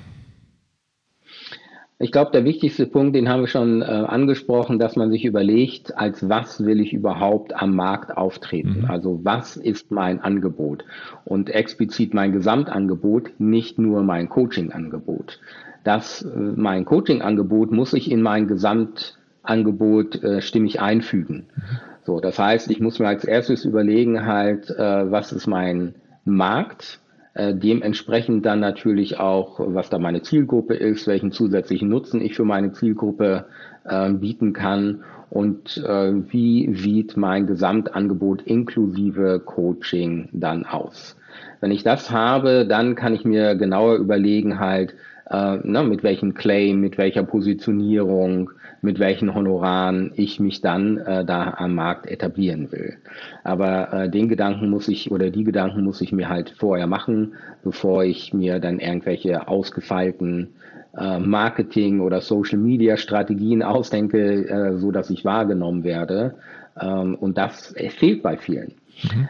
Ich glaube, der wichtigste Punkt, den haben wir schon äh, angesprochen, dass man sich überlegt, als was will ich überhaupt am Markt auftreten? Mhm. Also was ist mein Angebot? Und explizit mein Gesamtangebot, nicht nur mein Coachingangebot. Das, äh, mein Coachingangebot muss ich in mein Gesamtangebot äh, stimmig einfügen. Mhm. So, das heißt, ich muss mir als erstes überlegen halt, äh, was ist mein Markt? Äh, dementsprechend dann natürlich auch, was da meine Zielgruppe ist, welchen zusätzlichen Nutzen ich für meine Zielgruppe äh, bieten kann und äh, wie sieht mein Gesamtangebot inklusive Coaching dann aus. Wenn ich das habe, dann kann ich mir genauer überlegen halt, äh, ne, mit welchem Claim, mit welcher Positionierung, mit welchen Honoraren ich mich dann äh, da am Markt etablieren will. Aber äh, den Gedanken muss ich oder die Gedanken muss ich mir halt vorher machen, bevor ich mir dann irgendwelche ausgefeilten äh, Marketing- oder Social-Media-Strategien ausdenke, äh, so dass ich wahrgenommen werde. Ähm, und das fehlt bei vielen. Mhm.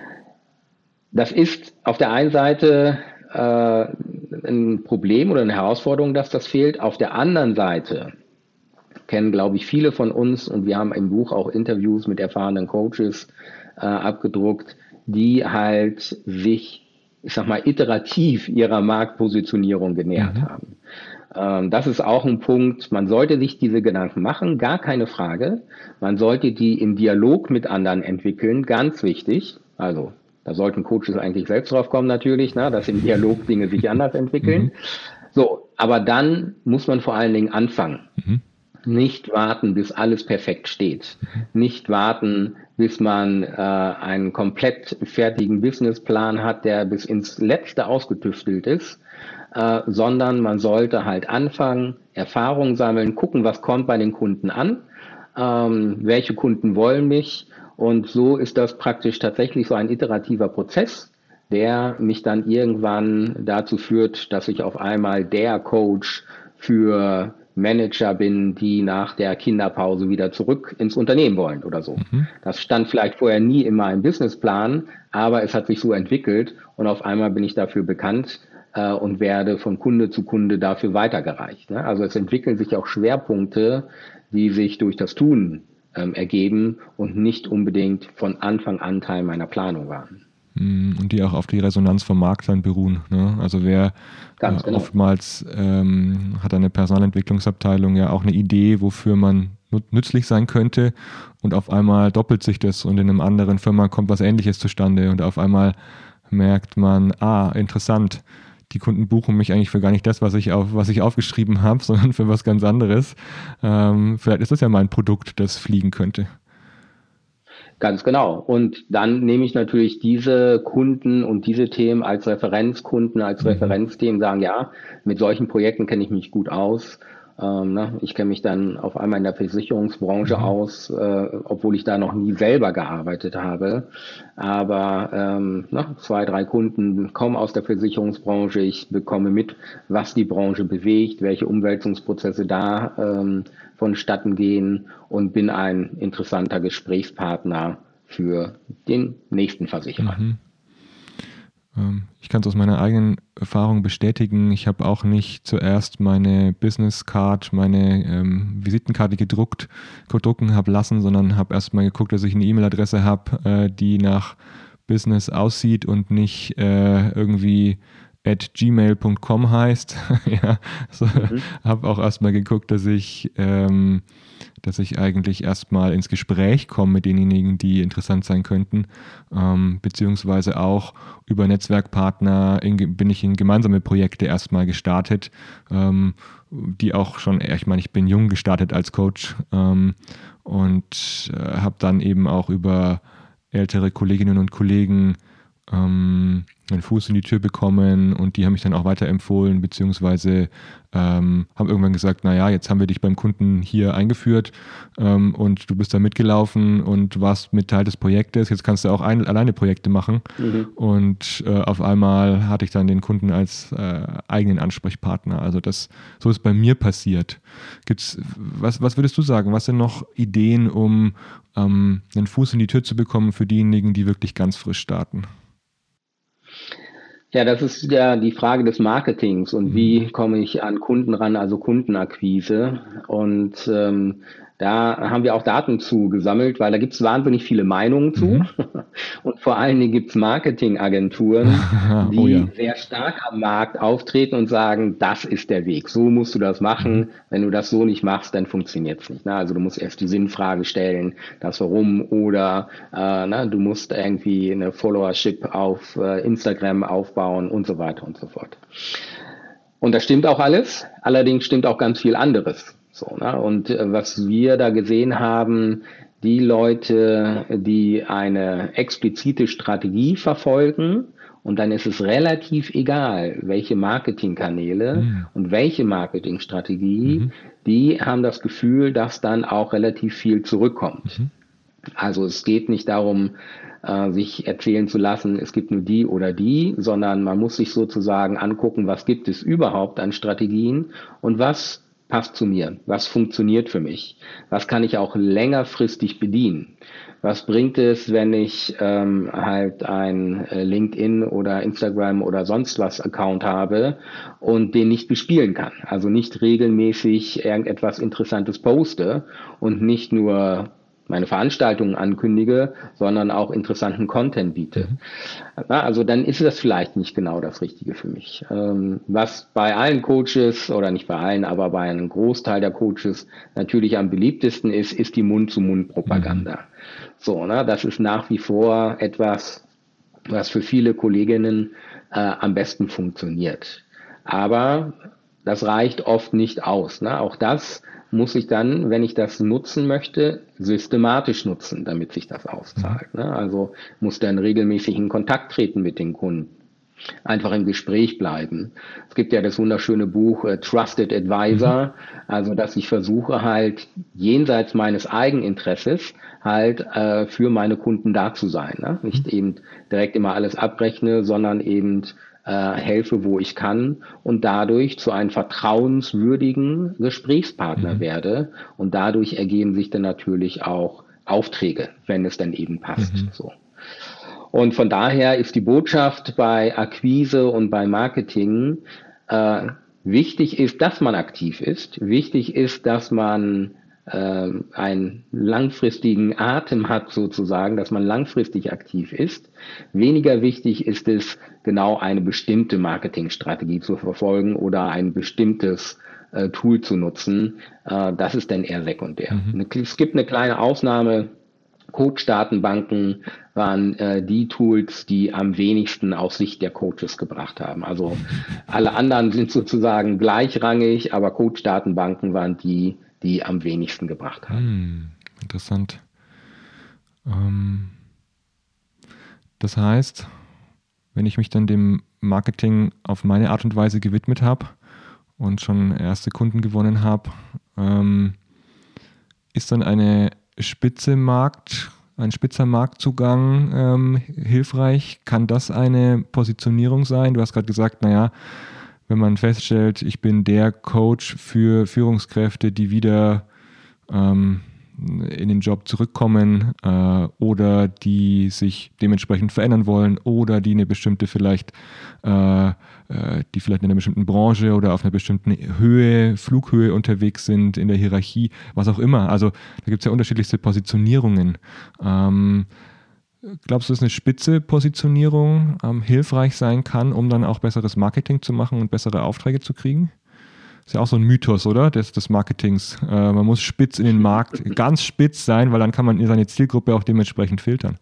Das ist auf der einen Seite äh, ein Problem oder eine Herausforderung, dass das fehlt. Auf der anderen Seite kennen, glaube ich, viele von uns und wir haben im Buch auch Interviews mit erfahrenen Coaches äh, abgedruckt, die halt sich, ich sag mal, iterativ ihrer Marktpositionierung genähert mhm. haben. Ähm, das ist auch ein Punkt, man sollte sich diese Gedanken machen, gar keine Frage. Man sollte die im Dialog mit anderen entwickeln, ganz wichtig. Also da sollten Coaches eigentlich selbst drauf kommen natürlich, ne, dass im Dialog Dinge sich anders entwickeln. Mhm. So, aber dann muss man vor allen Dingen anfangen. Mhm. Nicht warten, bis alles perfekt steht. Nicht warten, bis man äh, einen komplett fertigen Businessplan hat, der bis ins Letzte ausgetüftelt ist, äh, sondern man sollte halt anfangen, Erfahrungen sammeln, gucken, was kommt bei den Kunden an, ähm, welche Kunden wollen mich. Und so ist das praktisch tatsächlich so ein iterativer Prozess, der mich dann irgendwann dazu führt, dass ich auf einmal der Coach für Manager bin, die nach der Kinderpause wieder zurück ins Unternehmen wollen oder so. Mhm. Das stand vielleicht vorher nie in meinem Businessplan, aber es hat sich so entwickelt und auf einmal bin ich dafür bekannt äh, und werde von Kunde zu Kunde dafür weitergereicht. Ne? Also es entwickeln sich auch Schwerpunkte, die sich durch das Tun ähm, ergeben und nicht unbedingt von Anfang an Teil meiner Planung waren. Mm, und die auch auf die Resonanz vom Markt dann beruhen. Ne? Also wer äh, genau. oftmals ähm, hat eine Personalentwicklungsabteilung ja auch eine Idee, wofür man nützlich sein könnte und auf einmal doppelt sich das und in einem anderen Firma kommt was ähnliches zustande und auf einmal merkt man, ah, interessant, die Kunden buchen mich eigentlich für gar nicht das, was ich, auf, was ich aufgeschrieben habe, sondern für was ganz anderes. Ähm, vielleicht ist das ja mal ein Produkt, das fliegen könnte. Ganz genau. Und dann nehme ich natürlich diese Kunden und diese Themen als Referenzkunden, als mhm. Referenzthemen, sagen, ja, mit solchen Projekten kenne ich mich gut aus. Ähm, ne? Ich kenne mich dann auf einmal in der Versicherungsbranche mhm. aus, äh, obwohl ich da noch nie selber gearbeitet habe. Aber ähm, ne? zwei, drei Kunden kommen aus der Versicherungsbranche. Ich bekomme mit, was die Branche bewegt, welche Umwälzungsprozesse da ähm, vonstatten gehen und bin ein interessanter Gesprächspartner für den nächsten Versicherer. Mhm. Ähm, ich kann es aus meiner eigenen Erfahrung bestätigen. Ich habe auch nicht zuerst meine Business Card, meine ähm, Visitenkarte gedruckt, drucken habe lassen, sondern habe erst mal geguckt, dass ich eine E-Mail-Adresse habe, äh, die nach Business aussieht und nicht äh, irgendwie at gmail.com heißt. ja, so, mhm. habe auch erstmal geguckt, dass ich, ähm, dass ich eigentlich erstmal ins Gespräch komme mit denjenigen, die interessant sein könnten, ähm, beziehungsweise auch über Netzwerkpartner in, bin ich in gemeinsame Projekte erstmal gestartet, ähm, die auch schon, ich meine, ich bin jung gestartet als Coach ähm, und äh, habe dann eben auch über ältere Kolleginnen und Kollegen ähm, einen Fuß in die Tür bekommen und die haben mich dann auch weiterempfohlen, beziehungsweise ähm, haben irgendwann gesagt, naja, jetzt haben wir dich beim Kunden hier eingeführt ähm, und du bist da mitgelaufen und warst mit Teil des Projektes, jetzt kannst du auch ein, alleine Projekte machen mhm. und äh, auf einmal hatte ich dann den Kunden als äh, eigenen Ansprechpartner. Also das, so ist bei mir passiert. Gibt's, was, was würdest du sagen, was sind noch Ideen, um ähm, einen Fuß in die Tür zu bekommen für diejenigen, die wirklich ganz frisch starten? Ja, das ist ja die Frage des Marketings und wie mhm. komme ich an Kunden ran, also Kundenakquise. Und ähm, da haben wir auch Daten zu gesammelt, weil da gibt es wahnsinnig viele Meinungen zu. Mhm. Und vor allen Dingen gibt es Marketingagenturen, die oh ja. sehr stark am Markt auftreten und sagen, das ist der Weg, so musst du das machen. Mhm. Wenn du das so nicht machst, dann funktioniert es nicht. Ne? Also du musst erst die Sinnfrage stellen, das Warum oder äh, ne, du musst irgendwie eine Followership auf äh, Instagram aufbauen und so weiter und so fort. Und das stimmt auch alles, allerdings stimmt auch ganz viel anderes. So, ne? Und äh, was wir da gesehen haben, die Leute, die eine explizite Strategie verfolgen, und dann ist es relativ egal, welche Marketingkanäle mhm. und welche Marketingstrategie, mhm. die haben das Gefühl, dass dann auch relativ viel zurückkommt. Mhm. Also es geht nicht darum, äh, sich erzählen zu lassen, es gibt nur die oder die, sondern man muss sich sozusagen angucken, was gibt es überhaupt an Strategien und was passt zu mir? Was funktioniert für mich? Was kann ich auch längerfristig bedienen? Was bringt es, wenn ich ähm, halt ein äh, LinkedIn oder Instagram oder sonst was Account habe und den nicht bespielen kann? Also nicht regelmäßig irgendetwas Interessantes poste und nicht nur meine Veranstaltungen ankündige, sondern auch interessanten Content biete. Mhm. also dann ist das vielleicht nicht genau das Richtige für mich. Ähm, was bei allen Coaches oder nicht bei allen, aber bei einem Großteil der Coaches natürlich am beliebtesten ist, ist die Mund-zu-Mund-Propaganda. Mhm. So, ne, das ist nach wie vor etwas, was für viele Kolleginnen äh, am besten funktioniert. Aber das reicht oft nicht aus. Ne? Auch das muss ich dann, wenn ich das nutzen möchte, systematisch nutzen, damit sich das auszahlt. Ne? Also muss dann regelmäßig in Kontakt treten mit den Kunden. Einfach im Gespräch bleiben. Es gibt ja das wunderschöne Buch äh, Trusted Advisor, mhm. also dass ich versuche halt jenseits meines Eigeninteresses halt äh, für meine Kunden da zu sein. Ne? Nicht mhm. eben direkt immer alles abrechne, sondern eben äh, helfe, wo ich kann und dadurch zu einem vertrauenswürdigen Gesprächspartner mhm. werde. Und dadurch ergeben sich dann natürlich auch Aufträge, wenn es dann eben passt. Mhm. So. Und von daher ist die Botschaft bei Akquise und bei Marketing äh, wichtig ist, dass man aktiv ist. Wichtig ist, dass man äh, einen langfristigen Atem hat sozusagen, dass man langfristig aktiv ist. Weniger wichtig ist es, genau eine bestimmte Marketingstrategie zu verfolgen oder ein bestimmtes äh, Tool zu nutzen. Äh, das ist dann eher sekundär. Mhm. Es gibt eine kleine Ausnahme. Coach-Datenbanken waren äh, die Tools, die am wenigsten aus Sicht der Coaches gebracht haben. Also alle anderen sind sozusagen gleichrangig, aber Coach-Datenbanken waren die, die am wenigsten gebracht haben. Hm, interessant. Ähm, das heißt, wenn ich mich dann dem Marketing auf meine Art und Weise gewidmet habe und schon erste Kunden gewonnen habe. Ähm, ist dann eine Spitze Markt, ein spitzer Marktzugang ähm, hilfreich? Kann das eine Positionierung sein? Du hast gerade gesagt, naja, wenn man feststellt, ich bin der Coach für Führungskräfte, die wieder ähm, in den Job zurückkommen äh, oder die sich dementsprechend verändern wollen oder die eine bestimmte vielleicht, äh, äh, die vielleicht in einer bestimmten Branche oder auf einer bestimmten Höhe, Flughöhe unterwegs sind in der Hierarchie, was auch immer. Also da gibt es ja unterschiedlichste Positionierungen. Ähm, glaubst du, dass eine spitze Positionierung ähm, hilfreich sein kann, um dann auch besseres Marketing zu machen und bessere Aufträge zu kriegen? Ist ja auch so ein Mythos, oder? Des, des Marketings. Äh, man muss spitz in den Markt, ganz spitz sein, weil dann kann man seine Zielgruppe auch dementsprechend filtern.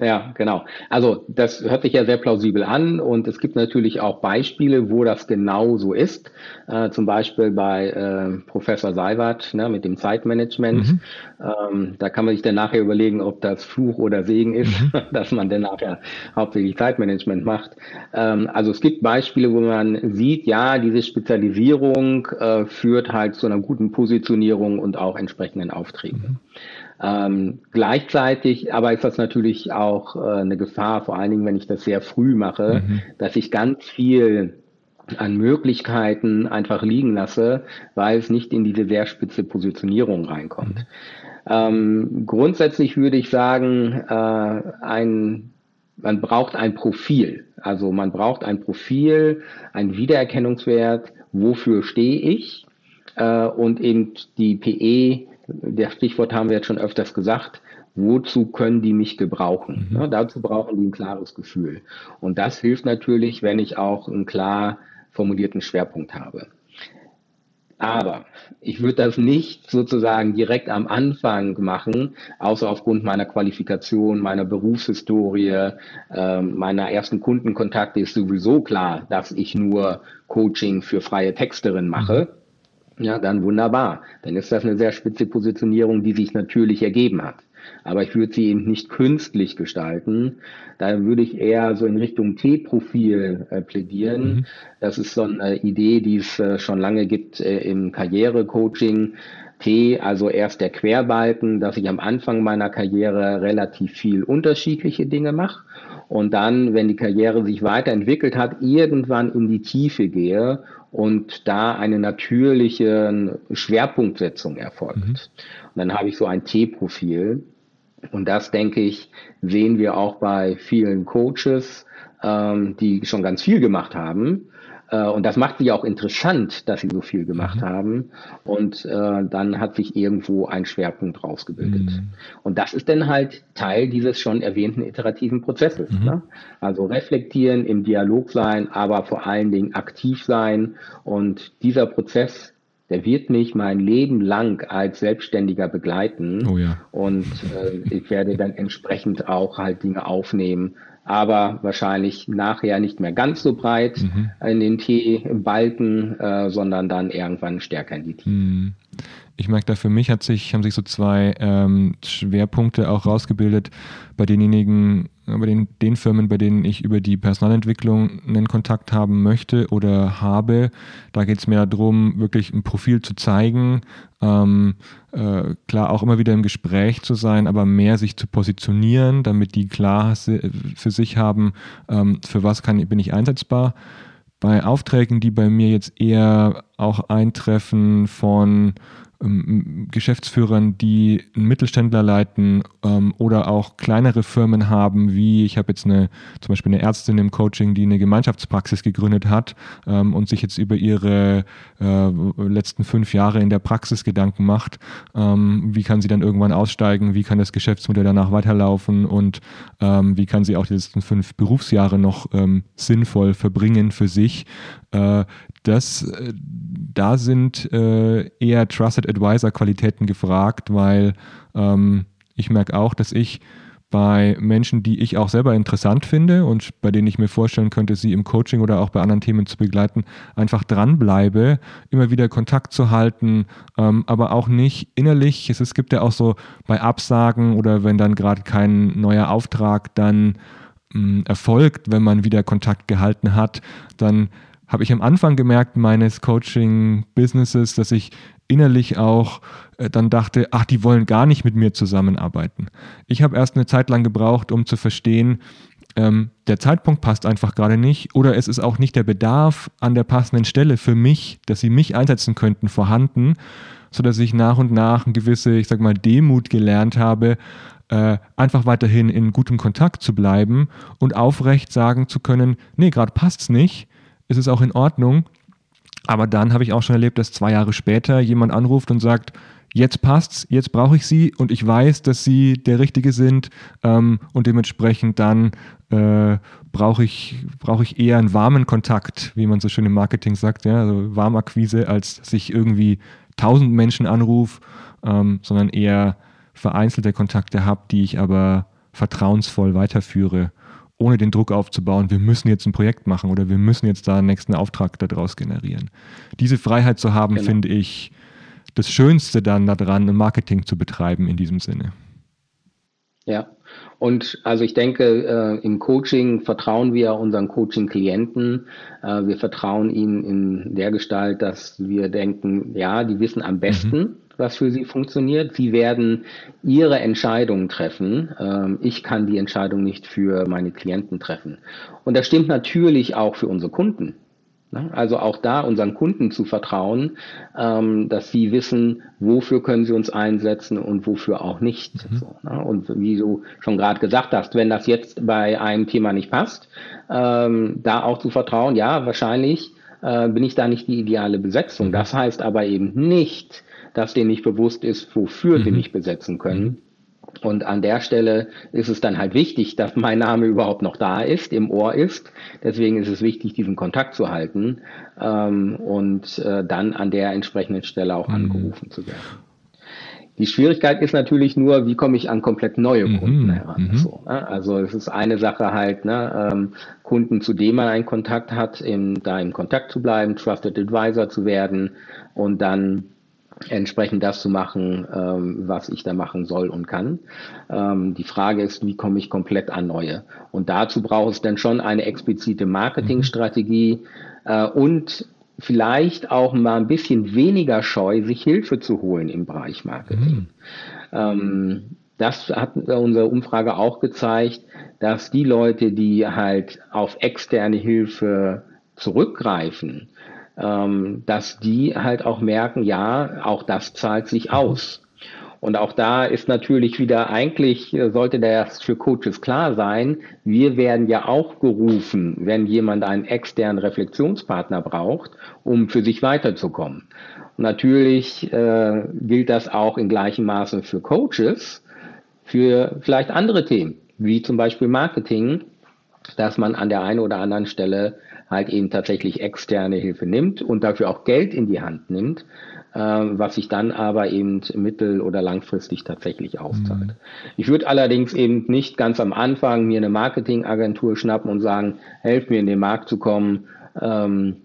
Ja, genau. Also das hört sich ja sehr plausibel an und es gibt natürlich auch Beispiele, wo das genau so ist. Äh, zum Beispiel bei äh, Professor Seiwert ne, mit dem Zeitmanagement. Mhm. Ähm, da kann man sich dann nachher überlegen, ob das Fluch oder Segen ist, mhm. dass man dann nachher hauptsächlich Zeitmanagement macht. Ähm, also es gibt Beispiele, wo man sieht, ja, diese Spezialisierung äh, führt halt zu einer guten Positionierung und auch entsprechenden Aufträgen. Mhm. Ähm, gleichzeitig aber ist das natürlich auch äh, eine Gefahr, vor allen Dingen, wenn ich das sehr früh mache, mhm. dass ich ganz viel an Möglichkeiten einfach liegen lasse, weil es nicht in diese sehr spitze Positionierung reinkommt. Mhm. Ähm, grundsätzlich würde ich sagen, äh, ein, man braucht ein Profil. Also man braucht ein Profil, ein Wiedererkennungswert, wofür stehe ich äh, und eben die PE der Stichwort haben wir jetzt schon öfters gesagt, wozu können die mich gebrauchen? Mhm. Ja, dazu brauchen die ein klares Gefühl. Und das hilft natürlich, wenn ich auch einen klar formulierten Schwerpunkt habe. Aber ich würde das nicht sozusagen direkt am Anfang machen, außer aufgrund meiner Qualifikation, meiner Berufshistorie, äh, meiner ersten Kundenkontakte ist sowieso klar, dass ich nur Coaching für freie Texterin mache. Mhm ja, dann wunderbar. Dann ist das eine sehr spitze Positionierung, die sich natürlich ergeben hat. Aber ich würde sie eben nicht künstlich gestalten. Da würde ich eher so in Richtung T-Profil äh, plädieren. Mhm. Das ist so eine Idee, die es äh, schon lange gibt äh, im Karrierecoaching. T, also erst der Querbalken, dass ich am Anfang meiner Karriere relativ viel unterschiedliche Dinge mache und dann, wenn die Karriere sich weiterentwickelt hat, irgendwann in die Tiefe gehe und da eine natürliche Schwerpunktsetzung erfolgt. Mhm. Und dann habe ich so ein T-Profil. Und das, denke ich, sehen wir auch bei vielen Coaches, ähm, die schon ganz viel gemacht haben und das macht sie auch interessant, dass sie so viel gemacht mhm. haben. Und äh, dann hat sich irgendwo ein Schwerpunkt rausgebildet. Mhm. Und das ist dann halt Teil dieses schon erwähnten iterativen Prozesses. Mhm. Ne? Also reflektieren, im Dialog sein, aber vor allen Dingen aktiv sein. Und dieser Prozess der wird mich mein Leben lang als Selbstständiger begleiten. Oh ja. Und äh, ich werde dann entsprechend auch halt Dinge aufnehmen, aber wahrscheinlich nachher nicht mehr ganz so breit mhm. in den T-Balken, äh, sondern dann irgendwann stärker in die Tiefe. Mhm. Ich merke da für mich hat sich, haben sich so zwei ähm, Schwerpunkte auch rausgebildet bei denjenigen, bei den, den Firmen, bei denen ich über die Personalentwicklung einen Kontakt haben möchte oder habe. Da geht es mir darum, wirklich ein Profil zu zeigen, ähm, äh, klar auch immer wieder im Gespräch zu sein, aber mehr sich zu positionieren, damit die klar für sich haben, ähm, für was kann, bin ich einsetzbar. Bei Aufträgen, die bei mir jetzt eher auch eintreffen von ähm, Geschäftsführern, die einen Mittelständler leiten ähm, oder auch kleinere Firmen haben, wie ich habe jetzt eine zum Beispiel eine Ärztin im Coaching, die eine Gemeinschaftspraxis gegründet hat ähm, und sich jetzt über ihre äh, letzten fünf Jahre in der Praxis Gedanken macht, ähm, wie kann sie dann irgendwann aussteigen, wie kann das Geschäftsmodell danach weiterlaufen und ähm, wie kann sie auch die letzten fünf Berufsjahre noch sinnvoll verbringen für sich. Äh, das, äh, da sind äh, eher Trusted Advisor Qualitäten gefragt, weil ähm, ich merke auch, dass ich bei Menschen, die ich auch selber interessant finde und bei denen ich mir vorstellen könnte, sie im Coaching oder auch bei anderen Themen zu begleiten, einfach dranbleibe, immer wieder Kontakt zu halten, ähm, aber auch nicht innerlich. Es, es gibt ja auch so bei Absagen oder wenn dann gerade kein neuer Auftrag dann mh, hm, erfolgt, wenn man wieder Kontakt gehalten hat, dann habe ich am Anfang gemerkt meines Coaching-Businesses, dass ich innerlich auch äh, dann dachte, ach, die wollen gar nicht mit mir zusammenarbeiten. Ich habe erst eine Zeit lang gebraucht, um zu verstehen, ähm, der Zeitpunkt passt einfach gerade nicht oder es ist auch nicht der Bedarf an der passenden Stelle für mich, dass sie mich einsetzen könnten, vorhanden, sodass ich nach und nach eine gewisse, ich sag mal, Demut gelernt habe, äh, einfach weiterhin in gutem Kontakt zu bleiben und aufrecht sagen zu können, nee, gerade passt es nicht, es ist auch in Ordnung. Aber dann habe ich auch schon erlebt, dass zwei Jahre später jemand anruft und sagt, jetzt passt's, jetzt brauche ich sie und ich weiß, dass sie der Richtige sind ähm, und dementsprechend dann äh, brauche ich, brauch ich eher einen warmen Kontakt, wie man so schön im Marketing sagt, ja, also Warmakquise, als sich irgendwie tausend Menschen anrufe, ähm, sondern eher vereinzelte Kontakte habe, die ich aber vertrauensvoll weiterführe, ohne den Druck aufzubauen, wir müssen jetzt ein Projekt machen oder wir müssen jetzt da einen nächsten Auftrag daraus generieren. Diese Freiheit zu haben, genau. finde ich das Schönste dann daran, Marketing zu betreiben in diesem Sinne. Ja, und also ich denke, äh, im Coaching vertrauen wir unseren Coaching-Klienten. Äh, wir vertrauen ihnen in der Gestalt, dass wir denken, ja, die wissen am besten, mhm. Was für sie funktioniert. Sie werden ihre Entscheidungen treffen. Ähm, ich kann die Entscheidung nicht für meine Klienten treffen. Und das stimmt natürlich auch für unsere Kunden. Ne? Also auch da unseren Kunden zu vertrauen, ähm, dass sie wissen, wofür können sie uns einsetzen und wofür auch nicht. Mhm. Ne? Und wie du schon gerade gesagt hast, wenn das jetzt bei einem Thema nicht passt, ähm, da auch zu vertrauen, ja, wahrscheinlich äh, bin ich da nicht die ideale Besetzung. Mhm. Das heißt aber eben nicht, dass denen nicht bewusst ist, wofür mhm. sie mich besetzen können. Mhm. Und an der Stelle ist es dann halt wichtig, dass mein Name überhaupt noch da ist, im Ohr ist. Deswegen ist es wichtig, diesen Kontakt zu halten ähm, und äh, dann an der entsprechenden Stelle auch mhm. angerufen zu werden. Die Schwierigkeit ist natürlich nur, wie komme ich an komplett neue mhm. Kunden heran. Mhm. So, ne? Also es ist eine Sache halt, ne, ähm, Kunden, zu denen man einen Kontakt hat, in, da im Kontakt zu bleiben, Trusted Advisor zu werden und dann entsprechend das zu machen, ähm, was ich da machen soll und kann. Ähm, die Frage ist, wie komme ich komplett an neue? Und dazu braucht es dann schon eine explizite Marketingstrategie äh, und vielleicht auch mal ein bisschen weniger scheu, sich Hilfe zu holen im Bereich Marketing. Mhm. Ähm, das hat unsere Umfrage auch gezeigt, dass die Leute, die halt auf externe Hilfe zurückgreifen, dass die halt auch merken, ja, auch das zahlt sich aus. Und auch da ist natürlich wieder, eigentlich äh, sollte das für Coaches klar sein, wir werden ja auch gerufen, wenn jemand einen externen Reflexionspartner braucht, um für sich weiterzukommen. Natürlich äh, gilt das auch in gleichem Maße für Coaches, für vielleicht andere Themen, wie zum Beispiel Marketing, dass man an der einen oder anderen Stelle halt eben tatsächlich externe Hilfe nimmt und dafür auch Geld in die Hand nimmt, äh, was sich dann aber eben mittel- oder langfristig tatsächlich auszahlt. Mhm. Ich würde allerdings eben nicht ganz am Anfang mir eine Marketingagentur schnappen und sagen, helf mir in den Markt zu kommen, ähm,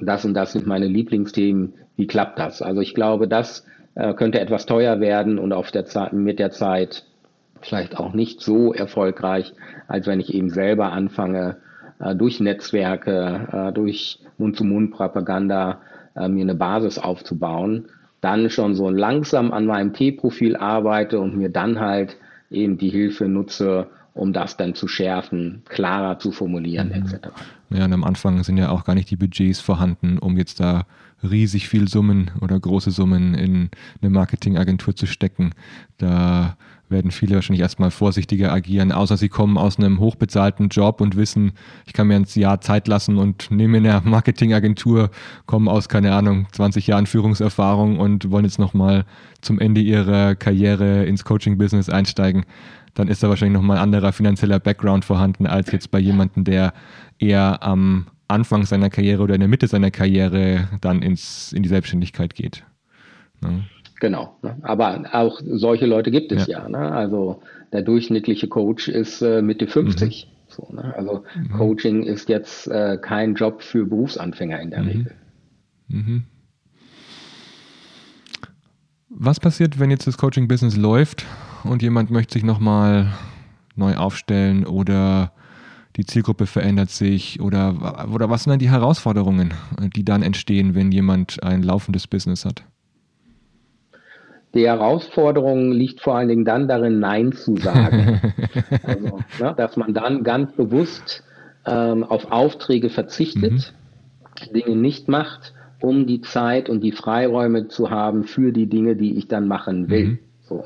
das und das sind meine Lieblingsthemen, wie klappt das? Also ich glaube, das äh, könnte etwas teuer werden und auf der Zeit, mit der Zeit vielleicht auch nicht so erfolgreich, als wenn ich eben selber anfange, durch Netzwerke, äh, durch Mund-zu-Mund-Propaganda äh, mir eine Basis aufzubauen, dann schon so langsam an meinem T-Profil arbeite und mir dann halt eben die Hilfe nutze, um das dann zu schärfen, klarer zu formulieren, mhm. etc. Ja, und am Anfang sind ja auch gar nicht die Budgets vorhanden, um jetzt da riesig viel Summen oder große Summen in eine Marketingagentur zu stecken. Da werden viele wahrscheinlich erstmal vorsichtiger agieren, außer sie kommen aus einem hochbezahlten Job und wissen, ich kann mir ein Jahr Zeit lassen und nehme in eine Marketingagentur, kommen aus, keine Ahnung, 20 Jahren Führungserfahrung und wollen jetzt nochmal zum Ende ihrer Karriere ins Coaching-Business einsteigen. Dann ist da wahrscheinlich nochmal ein anderer finanzieller Background vorhanden, als jetzt bei jemandem, der eher am Anfang seiner Karriere oder in der Mitte seiner Karriere dann ins, in die Selbstständigkeit geht. Ja. Genau. Ne? Aber auch solche Leute gibt es ja. ja ne? Also der durchschnittliche Coach ist äh, Mitte 50. Mhm. So, ne? Also mhm. Coaching ist jetzt äh, kein Job für Berufsanfänger in der mhm. Regel. Mhm. Was passiert, wenn jetzt das Coaching-Business läuft und jemand möchte sich nochmal neu aufstellen oder die Zielgruppe verändert sich oder, oder was sind dann die Herausforderungen, die dann entstehen, wenn jemand ein laufendes Business hat? Die Herausforderung liegt vor allen Dingen dann darin, Nein zu sagen. also, ne, dass man dann ganz bewusst ähm, auf Aufträge verzichtet, mhm. Dinge nicht macht, um die Zeit und die Freiräume zu haben für die Dinge, die ich dann machen will. Mhm. So.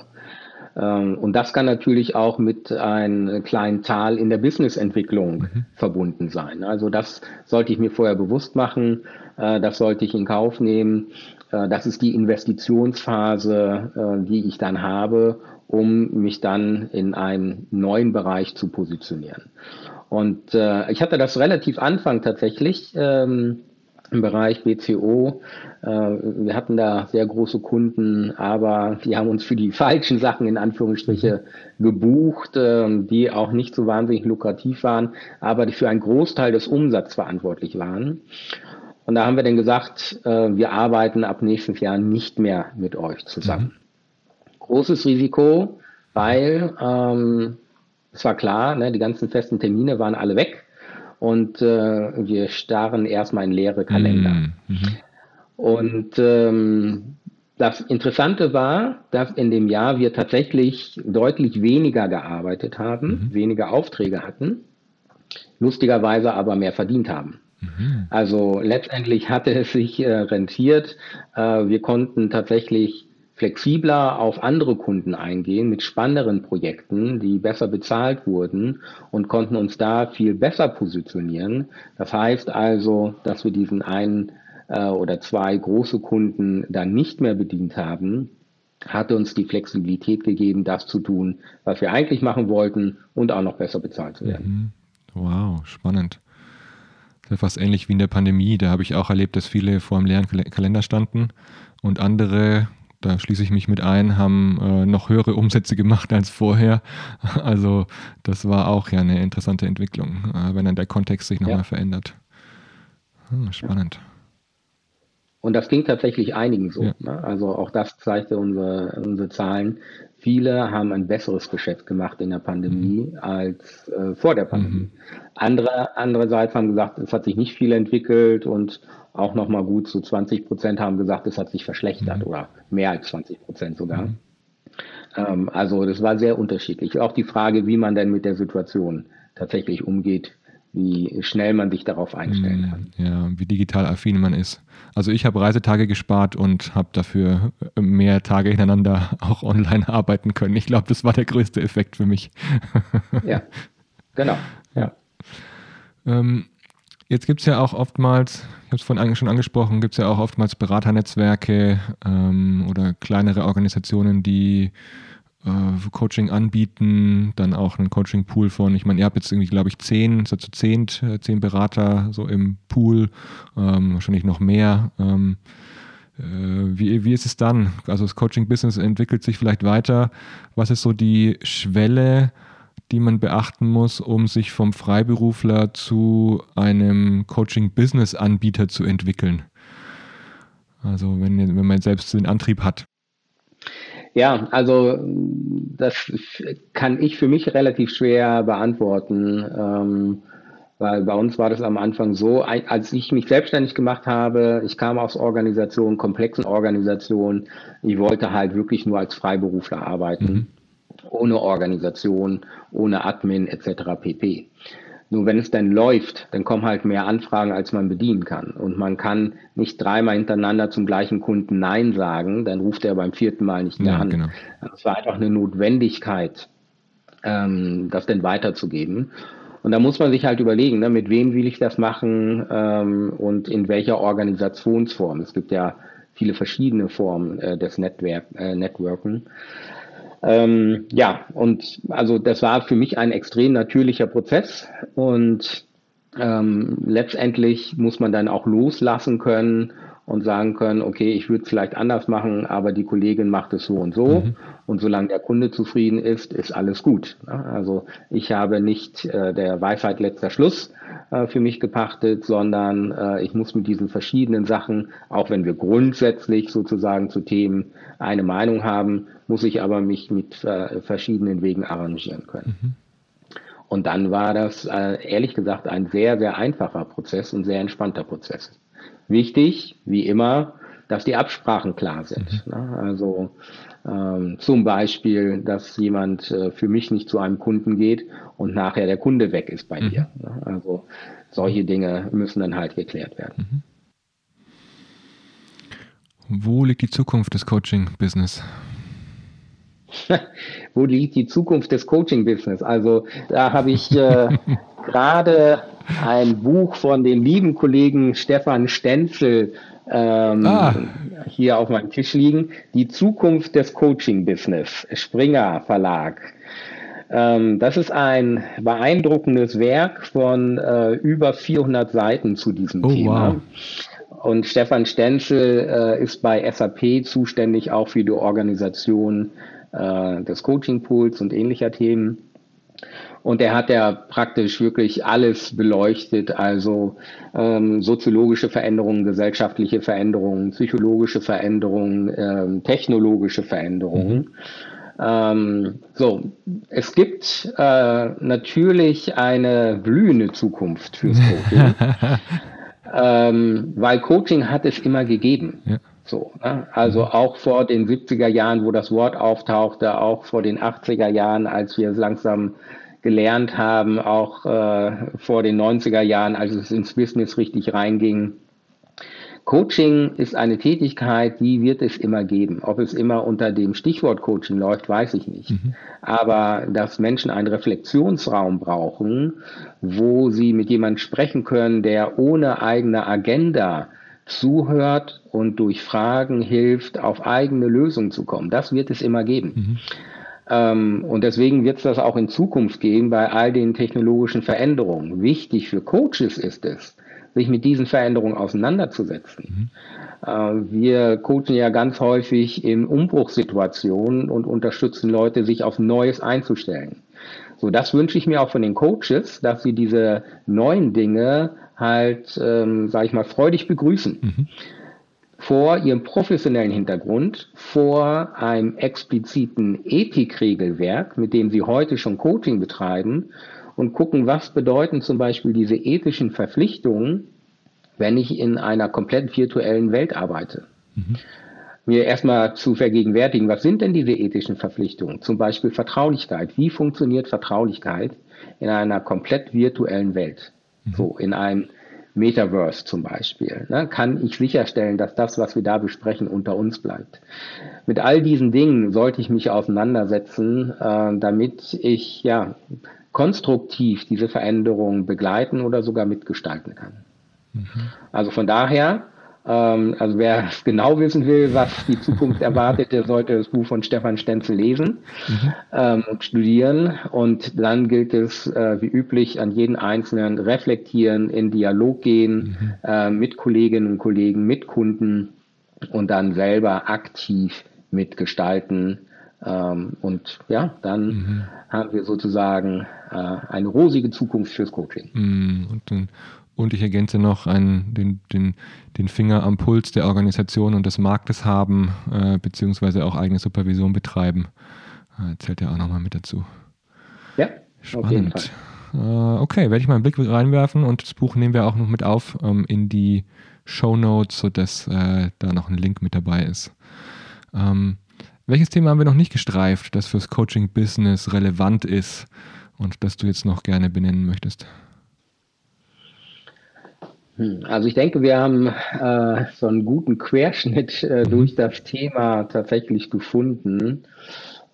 Ähm, und das kann natürlich auch mit einem kleinen Tal in der Businessentwicklung mhm. verbunden sein. Also das sollte ich mir vorher bewusst machen, äh, das sollte ich in Kauf nehmen. Äh, das ist die Investitionsphase, äh, die ich dann habe, um mich dann in einem neuen Bereich zu positionieren. Und ich hatte das relativ Anfang tatsächlich. Ähm, im Bereich BCO. Äh, wir hatten da sehr große Kunden, aber die haben uns für die falschen Sachen in Anführungsstriche gebucht, ähm, die auch nicht so wahnsinnig lukrativ waren, aber die für einen Großteil des Umsatzes verantwortlich waren. Und da haben wir dann gesagt, äh, wir arbeiten ab nächstes Jahr nicht mehr mit euch zusammen. Mhm. Großes Risiko, weil ähm, es war klar, ne, die ganzen festen Termine waren alle weg und äh, wir starren erstmal in leere Kalender. Mhm. Und ähm, das Interessante war, dass in dem Jahr wir tatsächlich deutlich weniger gearbeitet haben, mhm. weniger Aufträge hatten, lustigerweise aber mehr verdient haben. Mhm. Also letztendlich hatte es sich äh, rentiert. Äh, wir konnten tatsächlich flexibler auf andere Kunden eingehen mit spannenderen Projekten, die besser bezahlt wurden und konnten uns da viel besser positionieren. Das heißt also, dass wir diesen einen äh, oder zwei große Kunden dann nicht mehr bedient haben, hat uns die Flexibilität gegeben, das zu tun, was wir eigentlich machen wollten und auch noch besser bezahlt zu werden. Mhm. Wow, spannend. Fast ähnlich wie in der Pandemie. Da habe ich auch erlebt, dass viele vor einem leeren Kalender standen und andere da schließe ich mich mit ein, haben äh, noch höhere Umsätze gemacht als vorher. Also das war auch ja eine interessante Entwicklung, äh, wenn dann der Kontext sich nochmal ja. verändert. Hm, spannend. Und das ging tatsächlich einigen so. Ja. Ne? Also auch das zeigte unsere, unsere Zahlen. Viele haben ein besseres Geschäft gemacht in der Pandemie mhm. als äh, vor der Pandemie. Mhm. Andere, andererseits haben gesagt, es hat sich nicht viel entwickelt und auch nochmal gut, so 20 Prozent haben gesagt, es hat sich verschlechtert mhm. oder mehr als 20 Prozent sogar. Mhm. Ähm, also das war sehr unterschiedlich. Auch die Frage, wie man denn mit der Situation tatsächlich umgeht, wie schnell man sich darauf einstellen kann. Ja, wie digital affin man ist. Also ich habe Reisetage gespart und habe dafür mehr Tage hintereinander auch online arbeiten können. Ich glaube, das war der größte Effekt für mich. Ja, genau. Ja. Ähm, Jetzt gibt es ja auch oftmals, ich habe es vorhin schon angesprochen, gibt es ja auch oftmals Beraternetzwerke ähm, oder kleinere Organisationen, die äh, Coaching anbieten, dann auch einen Coaching-Pool von, ich meine, ihr habt jetzt irgendwie, glaube ich, zehn, so zu zehn, äh, zehn Berater so im Pool, ähm, wahrscheinlich noch mehr. Ähm, äh, wie, wie ist es dann? Also das Coaching-Business entwickelt sich vielleicht weiter. Was ist so die Schwelle? die man beachten muss, um sich vom Freiberufler zu einem Coaching-Business-Anbieter zu entwickeln? Also wenn, wenn man selbst den Antrieb hat. Ja, also das kann ich für mich relativ schwer beantworten, ähm, weil bei uns war das am Anfang so, als ich mich selbstständig gemacht habe, ich kam aus Organisationen, komplexen Organisationen, ich wollte halt wirklich nur als Freiberufler arbeiten. Mhm ohne Organisation, ohne Admin etc. pp. Nur wenn es dann läuft, dann kommen halt mehr Anfragen, als man bedienen kann. Und man kann nicht dreimal hintereinander zum gleichen Kunden Nein sagen, dann ruft er beim vierten Mal nicht mehr ja, an. Genau. Es war einfach eine Notwendigkeit, ähm, das denn weiterzugeben. Und da muss man sich halt überlegen, ne, mit wem will ich das machen ähm, und in welcher Organisationsform. Es gibt ja viele verschiedene Formen äh, des Network, äh, Networken. Ähm, ja, und also das war für mich ein extrem natürlicher Prozess und ähm, letztendlich muss man dann auch loslassen können und sagen können, okay, ich würde es vielleicht anders machen, aber die Kollegin macht es so und so. Mhm. Und solange der Kunde zufrieden ist, ist alles gut. Also ich habe nicht äh, der Weisheit letzter Schluss äh, für mich gepachtet, sondern äh, ich muss mit diesen verschiedenen Sachen, auch wenn wir grundsätzlich sozusagen zu Themen eine Meinung haben, muss ich aber mich mit äh, verschiedenen Wegen arrangieren können. Mhm. Und dann war das äh, ehrlich gesagt ein sehr, sehr einfacher Prozess und sehr entspannter Prozess. Wichtig, wie immer, dass die Absprachen klar sind. Mhm. Ne? Also ähm, zum Beispiel, dass jemand äh, für mich nicht zu einem Kunden geht und nachher der Kunde weg ist bei mhm. dir. Ne? Also solche Dinge müssen dann halt geklärt werden. Mhm. Wo liegt die Zukunft des Coaching-Business? Wo liegt die Zukunft des Coaching-Business? Also da habe ich äh, gerade ein Buch von dem lieben Kollegen Stefan Stenzel ähm, ah. hier auf meinem Tisch liegen. Die Zukunft des Coaching-Business, Springer Verlag. Ähm, das ist ein beeindruckendes Werk von äh, über 400 Seiten zu diesem oh, Thema. Wow. Und Stefan Stenzel äh, ist bei SAP zuständig auch für die Organisation äh, des Coaching Pools und ähnlicher Themen. Und er hat ja praktisch wirklich alles beleuchtet, also ähm, soziologische Veränderungen, gesellschaftliche Veränderungen, psychologische Veränderungen, ähm, technologische Veränderungen. Mhm. Ähm, so, es gibt äh, natürlich eine blühende Zukunft fürs Coaching, ähm, weil Coaching hat es immer gegeben. Ja. So, ne? Also mhm. auch vor den 70er Jahren, wo das Wort auftauchte, auch vor den 80er Jahren, als wir es langsam gelernt haben, auch äh, vor den 90er Jahren, als es ins Business richtig reinging. Coaching ist eine Tätigkeit, die wird es immer geben. Ob es immer unter dem Stichwort Coaching läuft, weiß ich nicht. Mhm. Aber dass Menschen einen Reflexionsraum brauchen, wo sie mit jemandem sprechen können, der ohne eigene Agenda zuhört und durch Fragen hilft, auf eigene Lösungen zu kommen. Das wird es immer geben. Mhm. Ähm, und deswegen wird es das auch in Zukunft geben bei all den technologischen Veränderungen. Wichtig für Coaches ist es, sich mit diesen Veränderungen auseinanderzusetzen. Mhm. Äh, wir coachen ja ganz häufig in Umbruchssituationen und unterstützen Leute, sich auf Neues einzustellen. So, das wünsche ich mir auch von den Coaches, dass sie diese neuen Dinge halt, ähm, sage ich mal, freudig begrüßen. Mhm. Vor ihrem professionellen Hintergrund, vor einem expliziten Ethikregelwerk, mit dem sie heute schon Coaching betreiben und gucken, was bedeuten zum Beispiel diese ethischen Verpflichtungen, wenn ich in einer komplett virtuellen Welt arbeite. Mhm. Mir erstmal zu vergegenwärtigen, was sind denn diese ethischen Verpflichtungen? Zum Beispiel Vertraulichkeit. Wie funktioniert Vertraulichkeit in einer komplett virtuellen Welt? Mhm. So in einem Metaverse zum Beispiel, ne, kann ich sicherstellen, dass das, was wir da besprechen, unter uns bleibt. Mit all diesen Dingen sollte ich mich auseinandersetzen, äh, damit ich ja konstruktiv diese Veränderung begleiten oder sogar mitgestalten kann. Mhm. Also von daher also wer genau wissen will, was die Zukunft erwartet, der sollte das Buch von Stefan Stenzel lesen mhm. ähm, und studieren. Und dann gilt es, äh, wie üblich, an jeden Einzelnen reflektieren, in Dialog gehen mhm. äh, mit Kolleginnen und Kollegen, mit Kunden und dann selber aktiv mitgestalten. Ähm, und ja, dann mhm. haben wir sozusagen äh, eine rosige Zukunft fürs Coaching. Mhm. Und dann und ich ergänze noch einen, den, den, den Finger am Puls der Organisation und des Marktes haben, äh, beziehungsweise auch eigene Supervision betreiben. Äh, zählt ja auch nochmal mit dazu. Ja, spannend. Äh, okay, werde ich mal einen Blick reinwerfen und das Buch nehmen wir auch noch mit auf ähm, in die Show Notes, sodass äh, da noch ein Link mit dabei ist. Ähm, welches Thema haben wir noch nicht gestreift, das fürs Coaching-Business relevant ist und das du jetzt noch gerne benennen möchtest? Hm, also ich denke, wir haben äh, so einen guten Querschnitt äh, mhm. durch das Thema tatsächlich gefunden.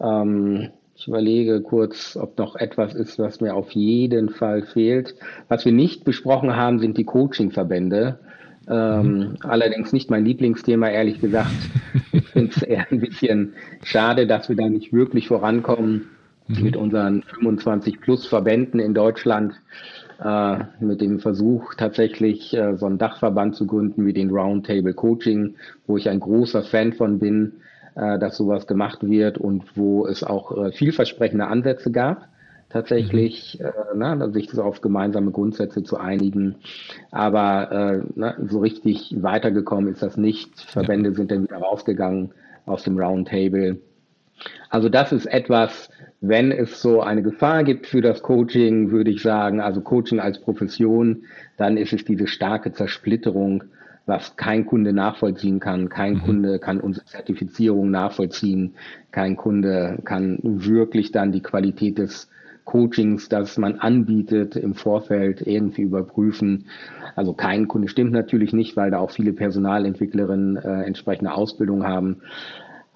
Ähm, ich überlege kurz, ob noch etwas ist, was mir auf jeden Fall fehlt. Was wir nicht besprochen haben, sind die Coaching-Verbände. Ähm, mhm. Allerdings nicht mein Lieblingsthema, ehrlich gesagt. Ich finde es eher ein bisschen schade, dass wir da nicht wirklich vorankommen mhm. mit unseren 25 plus Verbänden in Deutschland äh, mit dem Versuch, tatsächlich äh, so einen Dachverband zu gründen wie den Roundtable Coaching, wo ich ein großer Fan von bin, äh, dass sowas gemacht wird und wo es auch äh, vielversprechende Ansätze gab tatsächlich, mhm. äh, na, sich so auf gemeinsame Grundsätze zu einigen. Aber äh, na, so richtig weitergekommen ist das nicht. Verbände ja. sind dann wieder rausgegangen aus dem Roundtable. Also das ist etwas, wenn es so eine Gefahr gibt für das Coaching, würde ich sagen, also Coaching als Profession, dann ist es diese starke Zersplitterung, was kein Kunde nachvollziehen kann. Kein mhm. Kunde kann unsere Zertifizierung nachvollziehen. Kein Kunde kann wirklich dann die Qualität des Coachings, das man anbietet, im Vorfeld irgendwie überprüfen. Also kein Kunde stimmt natürlich nicht, weil da auch viele Personalentwicklerinnen äh, entsprechende Ausbildung haben.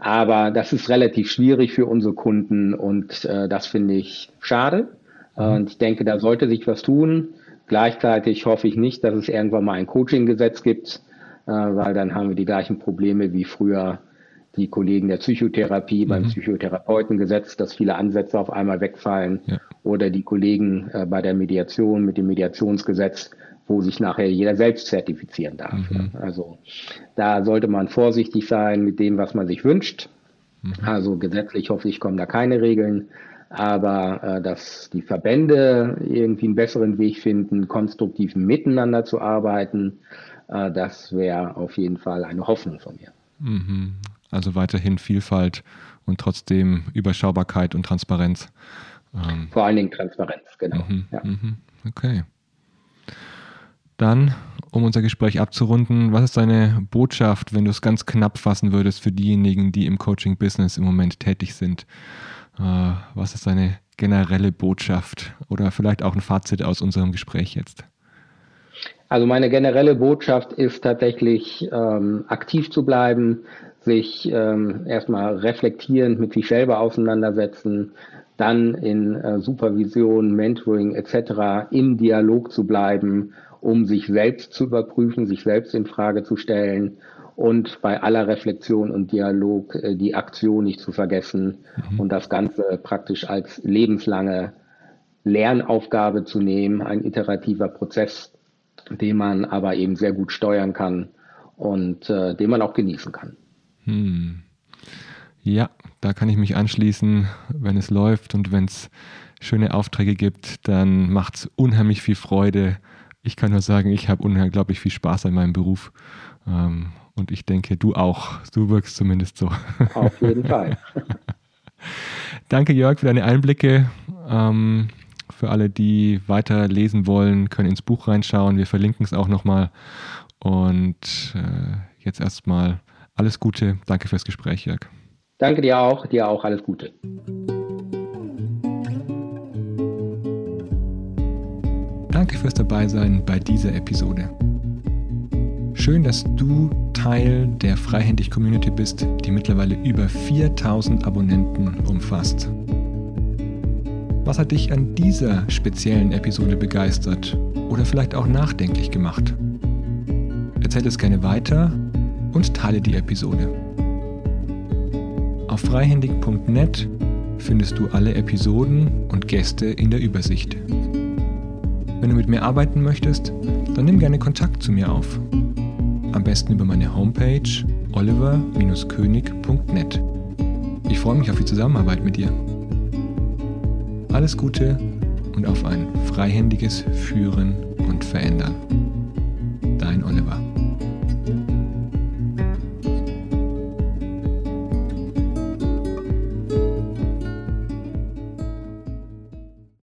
Aber das ist relativ schwierig für unsere Kunden und äh, das finde ich schade. Mhm. Und ich denke, da sollte sich was tun. Gleichzeitig hoffe ich nicht, dass es irgendwann mal ein Coaching-Gesetz gibt, äh, weil dann haben wir die gleichen Probleme wie früher die Kollegen der Psychotherapie mhm. beim Psychotherapeutengesetz, dass viele Ansätze auf einmal wegfallen ja. oder die Kollegen äh, bei der Mediation mit dem Mediationsgesetz, wo sich nachher jeder selbst zertifizieren darf. Mhm. Also da sollte man vorsichtig sein mit dem, was man sich wünscht. Mhm. Also gesetzlich hoffe ich, kommen da keine Regeln. Aber äh, dass die Verbände irgendwie einen besseren Weg finden, konstruktiv miteinander zu arbeiten, äh, das wäre auf jeden Fall eine Hoffnung von mir. Mhm. Also weiterhin Vielfalt und trotzdem Überschaubarkeit und Transparenz. Ähm, Vor allen Dingen Transparenz, genau. Mhm, ja. Mhm. Okay. Dann, um unser Gespräch abzurunden, was ist deine Botschaft, wenn du es ganz knapp fassen würdest für diejenigen, die im Coaching-Business im Moment tätig sind? Äh, was ist deine generelle Botschaft oder vielleicht auch ein Fazit aus unserem Gespräch jetzt? Also meine generelle Botschaft ist tatsächlich ähm, aktiv zu bleiben, sich ähm, erstmal reflektierend mit sich selber auseinandersetzen, dann in äh, Supervision, Mentoring etc. im Dialog zu bleiben um sich selbst zu überprüfen, sich selbst in Frage zu stellen und bei aller Reflexion und Dialog äh, die Aktion nicht zu vergessen mhm. und das Ganze praktisch als lebenslange Lernaufgabe zu nehmen, ein iterativer Prozess, den man aber eben sehr gut steuern kann und äh, den man auch genießen kann. Hm. Ja, da kann ich mich anschließen, wenn es läuft und wenn es schöne Aufträge gibt, dann macht es unheimlich viel Freude, ich kann nur sagen, ich habe unglaublich viel Spaß an meinem Beruf. Ähm, und ich denke, du auch. Du wirkst zumindest so. Auf jeden Fall. Danke, Jörg, für deine Einblicke. Ähm, für alle, die weiter lesen wollen, können ins Buch reinschauen. Wir verlinken es auch nochmal. Und äh, jetzt erstmal alles Gute. Danke fürs Gespräch, Jörg. Danke dir auch. Dir auch alles Gute. Danke fürs Dabeisein bei dieser Episode. Schön, dass du Teil der Freihändig-Community bist, die mittlerweile über 4000 Abonnenten umfasst. Was hat dich an dieser speziellen Episode begeistert oder vielleicht auch nachdenklich gemacht? Erzähl es gerne weiter und teile die Episode. Auf freihändig.net findest du alle Episoden und Gäste in der Übersicht. Wenn du mit mir arbeiten möchtest, dann nimm gerne Kontakt zu mir auf. Am besten über meine Homepage oliver-könig.net. Ich freue mich auf die Zusammenarbeit mit dir. Alles Gute und auf ein freihändiges Führen und Verändern. Dein Oliver.